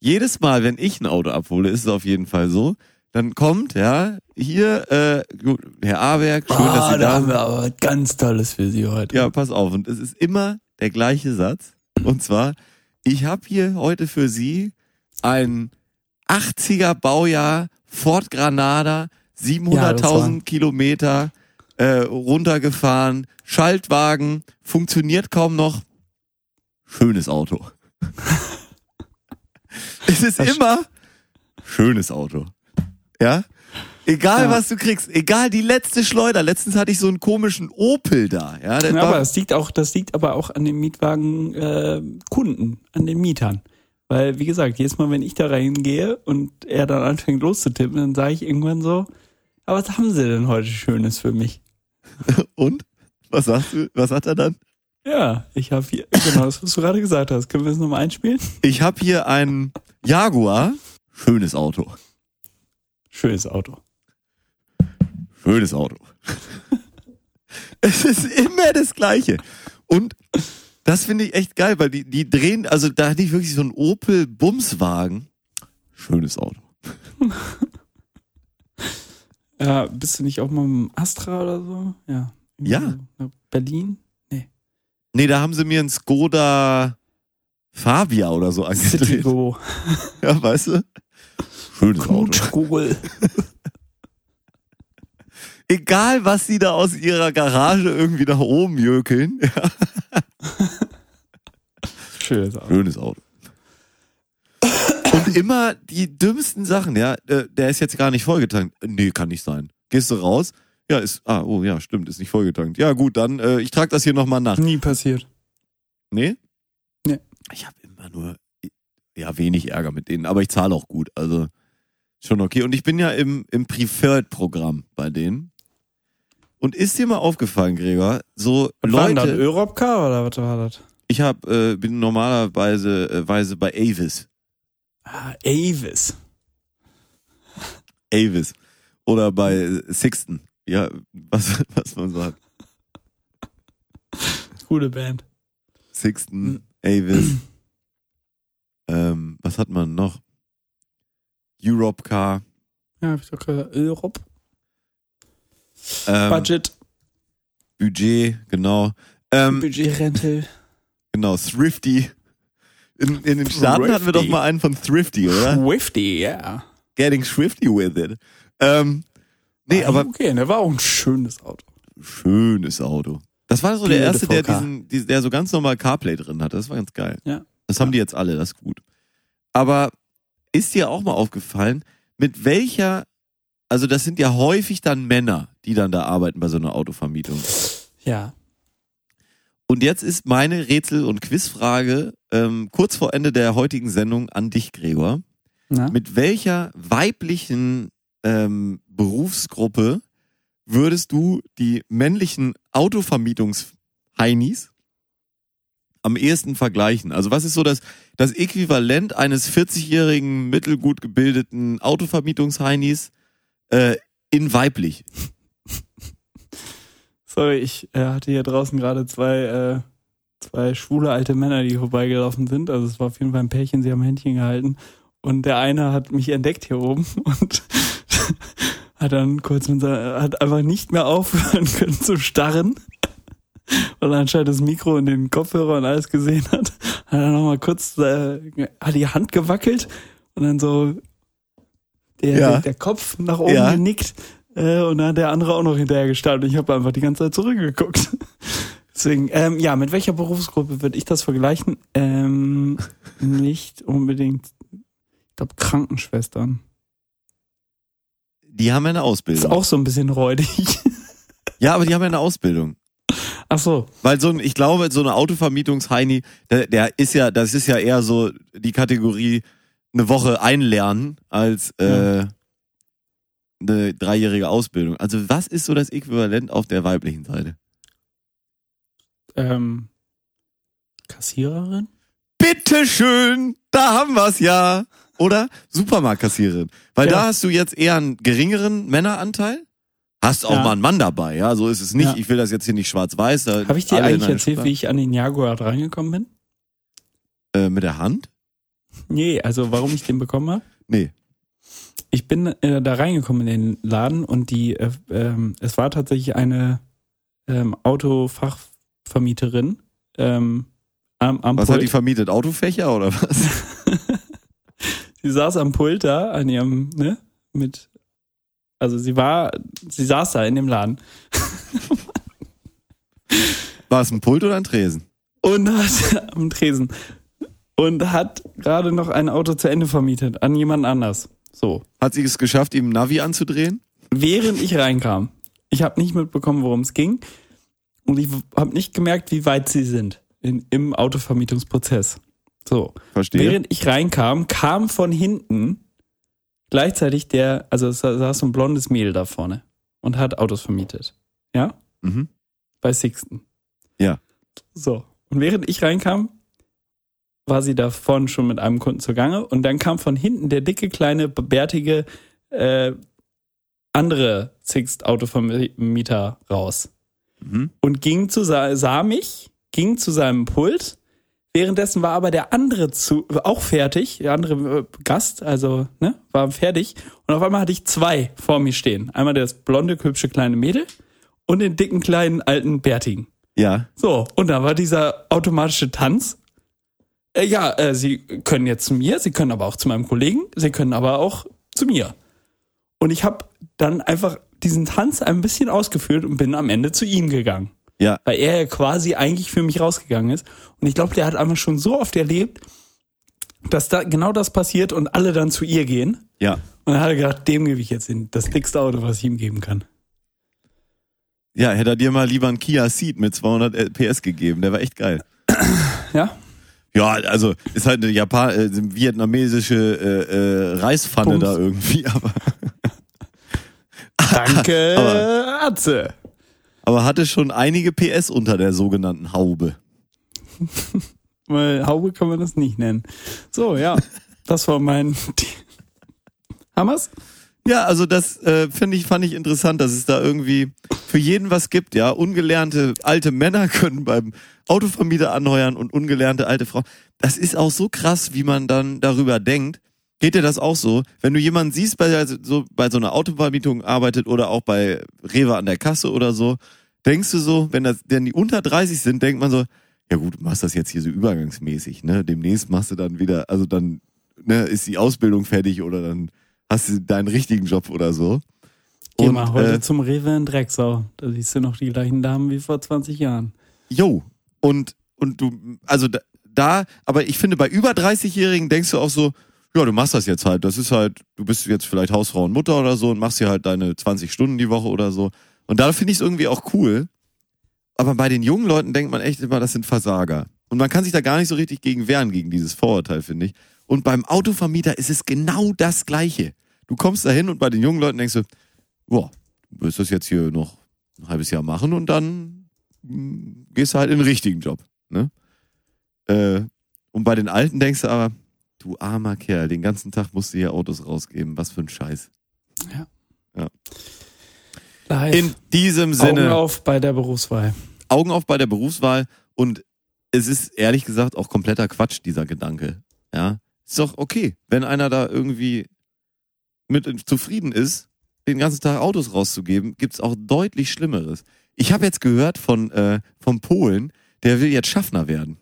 Jedes Mal, wenn ich ein Auto abhole, ist es auf jeden Fall so, dann kommt, ja, hier, äh, gut, Herr Aberg, schön, dass Sie Ah, da da haben wir aber was ganz Tolles für Sie heute. Ja, pass auf. Und es ist immer der gleiche Satz. Und zwar, ich habe hier heute für Sie ein 80er Baujahr Ford Granada, Ja, das war- 700.000 Kilometer äh, runtergefahren, Schaltwagen, funktioniert kaum noch. Schönes Auto. es ist Das- immer schönes Auto. Ja? Egal Ja. was du kriegst, egal die letzte Schleuder. Letztens hatte ich so einen komischen Opel da. Ja, Ja, aber das liegt auch, das liegt aber auch an den Mietwagen äh, Kunden, an den Mietern. Weil, wie gesagt, jedes Mal, wenn ich da reingehe und er dann anfängt loszutippen, dann sage ich irgendwann so, aber was haben sie denn heute Schönes für mich? Und? Was sagst du? Was sagt er dann? Ja, ich habe hier, genau das, was du gerade gesagt hast. Können wir das nochmal einspielen? Ich habe hier einen Jaguar. Schönes Auto. Schönes Auto. Schönes Auto. es ist immer das Gleiche. Und das finde ich echt geil, weil die, die drehen, also da hatte ich wirklich so einen Opel Bumswagen. Schönes Auto. Ja, bist du nicht auch mal im Astra oder so? Ja. Ja. Berlin? Nee, da haben sie mir einen Skoda Fabia oder so angedreht. Citigo. Ja, weißt du? Schönes Auto. Knutschkugel. Egal, was sie da aus ihrer Garage irgendwie nach oben jökeln. Ja, Schönes Auto. schönes Auto. Und immer die dümmsten Sachen, ja. äh, Der ist jetzt gar nicht vollgetankt. Nee, kann nicht sein. Gehst du raus? Ja, ist, ah, oh ja, stimmt, ist nicht vollgetankt. Ja, gut, dann, äh, ich trage das hier nochmal nach. Nie passiert. Nee? Nee. Ich habe immer nur, ja, wenig Ärger mit denen, aber ich zahle auch gut, also schon okay. Und ich bin ja im, im Preferred-Programm bei denen. Und ist dir mal aufgefallen, Gregor, so Was war denn das? Leute, Europcar oder was war das? ich hab, äh, bin normalerweise äh, Weise bei Avis. Ah, Avis. Avis. Oder bei Sixten. Ja, was, was man sagt. Gute Band. Sixten, Avis. ähm, was hat man noch? Europcar. Ja, hab ich doch gesagt. Europ. Ähm, Budget. Budget, genau. Ähm, Budgetrental. genau, Thrifty. In, in den Staaten hatten wir doch Thrifty. mal einen von Thrifty, oder? Swifty, ja. Getting Swifty with it. Ähm, nee, Ah, aber Okay, der war auch ein schönes Auto. schönes Auto. Das war so der erste, der diesen, der so ganz normal CarPlay drin hatte. Das war ganz geil. Ja. Das haben die jetzt alle, das ist gut. Aber ist dir auch mal aufgefallen, mit welcher, also das sind ja häufig dann Männer, die dann da arbeiten bei so einer Autovermietung. Ja. Und jetzt ist meine Rätsel- und Quizfrage ähm, kurz vor Ende der heutigen Sendung an dich, Gregor. Na? Mit welcher weiblichen ähm, Berufsgruppe würdest du die männlichen Autovermietungs-Heinis am ehesten vergleichen? Also was ist so das, das Äquivalent eines 40-jährigen, mittelgut gebildeten Autovermietungs-Heinis äh, in weiblich? Sorry, ich äh, hatte hier draußen gerade zwei, äh, zwei schwule alte Männer, die vorbeigelaufen sind. Also es war auf jeden Fall ein Pärchen, sie haben Händchen gehalten. Und der eine hat mich entdeckt hier oben und hat dann kurz mit seiner, hat einfach nicht mehr aufhören können zu starren. Weil er anscheinend das Mikro und den Kopfhörer und alles gesehen hat. Hat er nochmal kurz, äh, hat die Hand gewackelt und dann so der, Ja. der, der Kopf nach oben Ja. genickt. Äh, und dann hat der andere auch noch hinterher gestartet. Und ich habe einfach die ganze Zeit zurückgeguckt. Deswegen, ähm, ja, mit welcher Berufsgruppe würde ich das vergleichen? Ähm, nicht unbedingt, ich glaube, Krankenschwestern. Die haben ja eine Ist Ausbildung. auch so ein bisschen räudig. Ja, aber die haben ja eine Ausbildung. Ach so, Weil so ein, ich glaube, so eine Autovermietungs-Heini, der, der ist ja, das ist ja eher so die Kategorie eine Woche einlernen als äh, eine dreijährige Ausbildung. Also was ist so das Äquivalent auf der weiblichen Seite? ähm, Kassiererin? Bitteschön, da haben wir's ja. Oder Supermarktkassiererin. Weil Ja. da hast du jetzt eher einen geringeren Männeranteil. Hast auch Ja. mal einen Mann dabei, ja, so ist es nicht. Ja. Ich will das jetzt hier nicht schwarz-weiß. Habe ich dir eigentlich erzählt, Schublade. wie ich an den Jaguar reingekommen bin? Äh, mit der Hand? Nee, also warum ich den bekommen habe? Nee. Ich bin äh, da reingekommen in den Laden und die, äh, ähm, es war tatsächlich eine ähm, Autofachvermieterin ähm, am, am Was Pult. hat die vermietet? Autofächer oder was? sie saß am Pult da an ihrem, ne, mit, also sie war, sie saß da in dem Laden War es ein Pult oder ein Tresen? und hat am Tresen und hat gerade noch ein Auto zu Ende vermietet an jemand anders. So. Hat sie es geschafft, ihm Navi anzudrehen? während ich reinkam. Ich habe nicht mitbekommen, worum es ging. Und ich habe nicht gemerkt, wie weit sie sind in, im Autovermietungsprozess. So. Verstehe. Während ich reinkam, kam von hinten gleichzeitig der, also saß so ein blondes Mädel da vorne und hat Autos vermietet. Ja? Mhm. Bei Sixten. Ja. So. Und während ich reinkam, war sie da vorne schon mit einem Kunden zugange und dann kam von hinten der dicke, kleine, bärtige, äh, andere Sixt Autovermieter raus Mhm. und ging zu sa- sah mich, ging zu seinem Pult. Währenddessen war aber der andere zu, auch fertig, der andere äh, Gast, also ne, war fertig. Und auf einmal hatte ich zwei vor mir stehen. Einmal das blonde, hübsche kleine Mädel und den dicken, kleinen, alten, bärtigen. Ja. So, und da war dieser automatische Tanz. Äh, ja, äh, Sie können jetzt zu mir, Sie können aber auch zu meinem Kollegen, Sie können aber auch zu mir. Und ich habe dann einfach diesen Tanz ein bisschen ausgeführt und bin am Ende zu ihm gegangen. Ja. Weil er ja quasi eigentlich für mich rausgegangen ist. Und ich glaube, der hat einfach schon so oft erlebt, dass da genau das passiert und alle dann zu ihr gehen. Ja. Und dann hat er gedacht, dem gebe ich jetzt den, das dickste Auto, was ich ihm geben kann. Ja, hätte er dir mal lieber einen Kia Ceed mit 200 PS gegeben. Der war echt geil. Ja? Ja, also ist halt eine Japan äh, vietnamesische äh, äh, Reispfanne Bums. da irgendwie, aber, Danke, Aber- Atze. Aber hatte schon einige PS unter der sogenannten Haube. Weil Haube kann man das nicht nennen. So, ja. Das war mein. Hammers? Ja, also das äh, finde ich, fand ich interessant, dass es da irgendwie für jeden was gibt, ja. Ungelernte alte Männer können beim Autovermieter anheuern und ungelernte alte Frauen. Das ist auch so krass, wie man dann darüber denkt. Geht dir das auch so? Wenn du jemanden siehst, bei also so, bei so einer Autovermietung arbeitet oder auch bei Rewe an der Kasse oder so, denkst du so, wenn das, wenn die unter 30 sind, denkt man so, ja gut, du machst das jetzt hier so übergangsmäßig, ne? Demnächst machst du dann wieder, also dann, ne, ist die Ausbildung fertig oder dann hast du deinen richtigen Job oder so. Geh Und, mal heute äh, zum Rewe in Drecksau. Da siehst du noch die gleichen Damen wie vor 20 Jahren. Jo, und, und du, also da, da, aber ich finde, bei über 30-Jährigen denkst du auch so, ja, du machst das jetzt halt. Das ist halt, du bist jetzt vielleicht Hausfrau und Mutter oder so und machst hier halt deine 20 Stunden die Woche oder so. Und da finde ich es irgendwie auch cool. Aber bei den jungen Leuten denkt man echt immer, das sind Versager. Und man kann sich da gar nicht so richtig gegen wehren, gegen dieses Vorurteil, finde ich. Und beim Autovermieter ist es genau das Gleiche. Du kommst da hin und bei den jungen Leuten denkst du, boah, du wirst das jetzt hier noch ein halbes Jahr machen und dann mh, gehst du halt in den richtigen Job. Ne? Äh, und bei den Alten denkst du aber, du armer Kerl, den ganzen Tag musst du hier Autos rausgeben. Was für ein Scheiß. Live. In diesem Augen Sinne, auf bei der Berufswahl. Augen auf bei der Berufswahl und es ist ehrlich gesagt auch kompletter Quatsch, dieser Gedanke. Ja, ist doch okay, wenn einer da irgendwie mit zufrieden ist, den ganzen Tag Autos rauszugeben, gibt's auch deutlich Schlimmeres. Ich habe jetzt gehört von äh, vom Polen, der will jetzt Schaffner werden.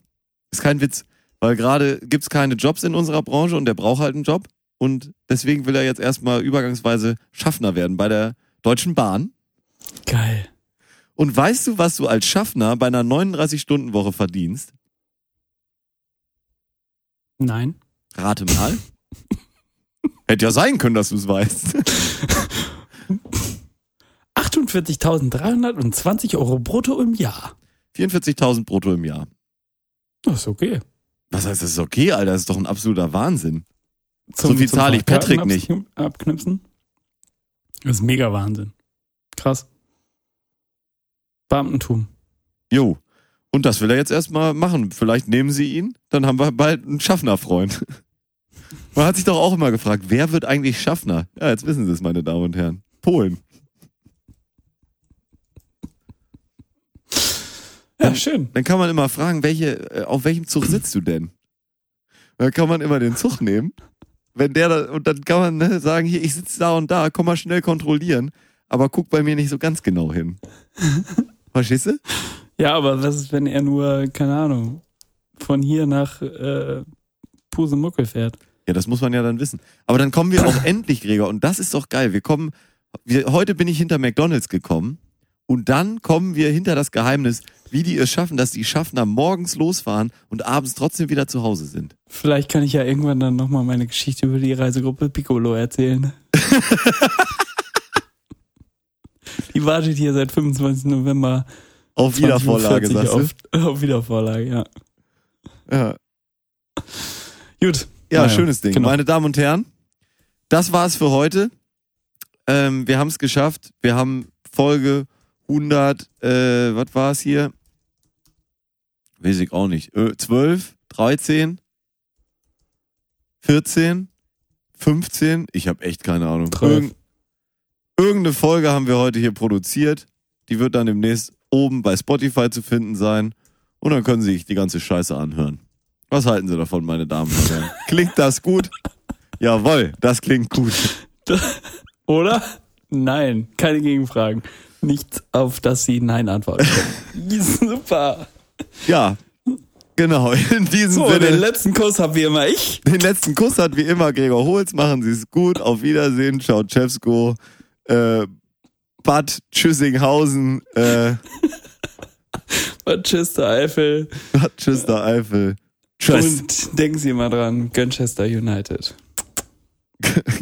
Ist kein Witz, weil gerade gibt's keine Jobs in unserer Branche und der braucht halt einen Job und deswegen will er jetzt erstmal übergangsweise Schaffner werden bei der Deutschen Bahn. Geil. Und weißt du, was du als Schaffner bei einer 39-Stunden-Woche verdienst? Nein. Rate mal. Hätte ja sein können, dass du es weißt. 48.320 Euro brutto im Jahr. 44.000 brutto im Jahr. Das ist okay. Was heißt, das ist okay, Alter? Das ist doch ein absoluter Wahnsinn. Zum, So viel zahle ich Patrick Fahrkarten Abknipsen. Das ist mega Wahnsinn. Krass. Beamtentum. Jo. Und das will er jetzt erstmal machen. Vielleicht nehmen sie ihn, dann haben wir bald einen Schaffnerfreund. Man hat sich doch auch immer gefragt, wer wird eigentlich Schaffner? Ja, jetzt wissen sie es, meine Damen und Herren. Polen. Ja, schön. Dann kann man immer fragen, welche, äh, auf welchem Zug sitzt du denn? Dann kann man immer den Zug nehmen. Wenn der da, und dann kann man ne, sagen, hier, ich sitze da und da, komm mal schnell kontrollieren, aber guck bei mir nicht so ganz genau hin. Verstehst du? Ja, aber was ist, wenn er nur, keine Ahnung, von hier nach äh, Pusemuckel fährt? Ja, das muss man ja dann wissen. Aber dann kommen wir auch endlich, Gregor, und das ist doch geil. Wir kommen, wir, heute bin ich hinter McDonalds gekommen und dann kommen wir hinter das Geheimnis, wie die es schaffen, dass die Schaffner morgens losfahren und abends trotzdem wieder zu Hause sind. Vielleicht kann ich ja irgendwann dann nochmal meine Geschichte über die Reisegruppe Piccolo erzählen. die wartet hier seit 25. November. Auf Wiedervorlage, 20.40 sagst auf, auf Wiedervorlage, ja. Ja, Gut. Ja, Naja, schönes Ding. genau. Meine Damen und Herren, das war's für heute. Ähm, wir haben es geschafft. Wir haben Folge 100, äh, was war's hier? Weiß ich auch nicht. Äh, 12, 13, 14, 15. Ich habe echt keine Ahnung. Irgend, Irgendeine Folge haben wir heute hier produziert. Die wird dann demnächst oben bei Spotify zu finden sein. Und dann können Sie sich die ganze Scheiße anhören. Was halten Sie davon, meine Damen und Herren? Klingt das gut? Jawohl, das klingt gut. Oder? Nein, keine Gegenfragen. Nichts, auf das Sie Nein antworten können. Super. Ja, genau. In diesem So, den Sinne, letzten Kuss habe wie immer ich. den letzten Kuss hat wie immer Gregor Holz. Machen Sie es gut. Auf Wiedersehen. Ciao, Chefsko. Äh, Bad Tschüssinghausen. Äh, Manchester Eifel. Bad Tschüster Eifel. Tschüss. Und denken Sie immer dran, Manchester United.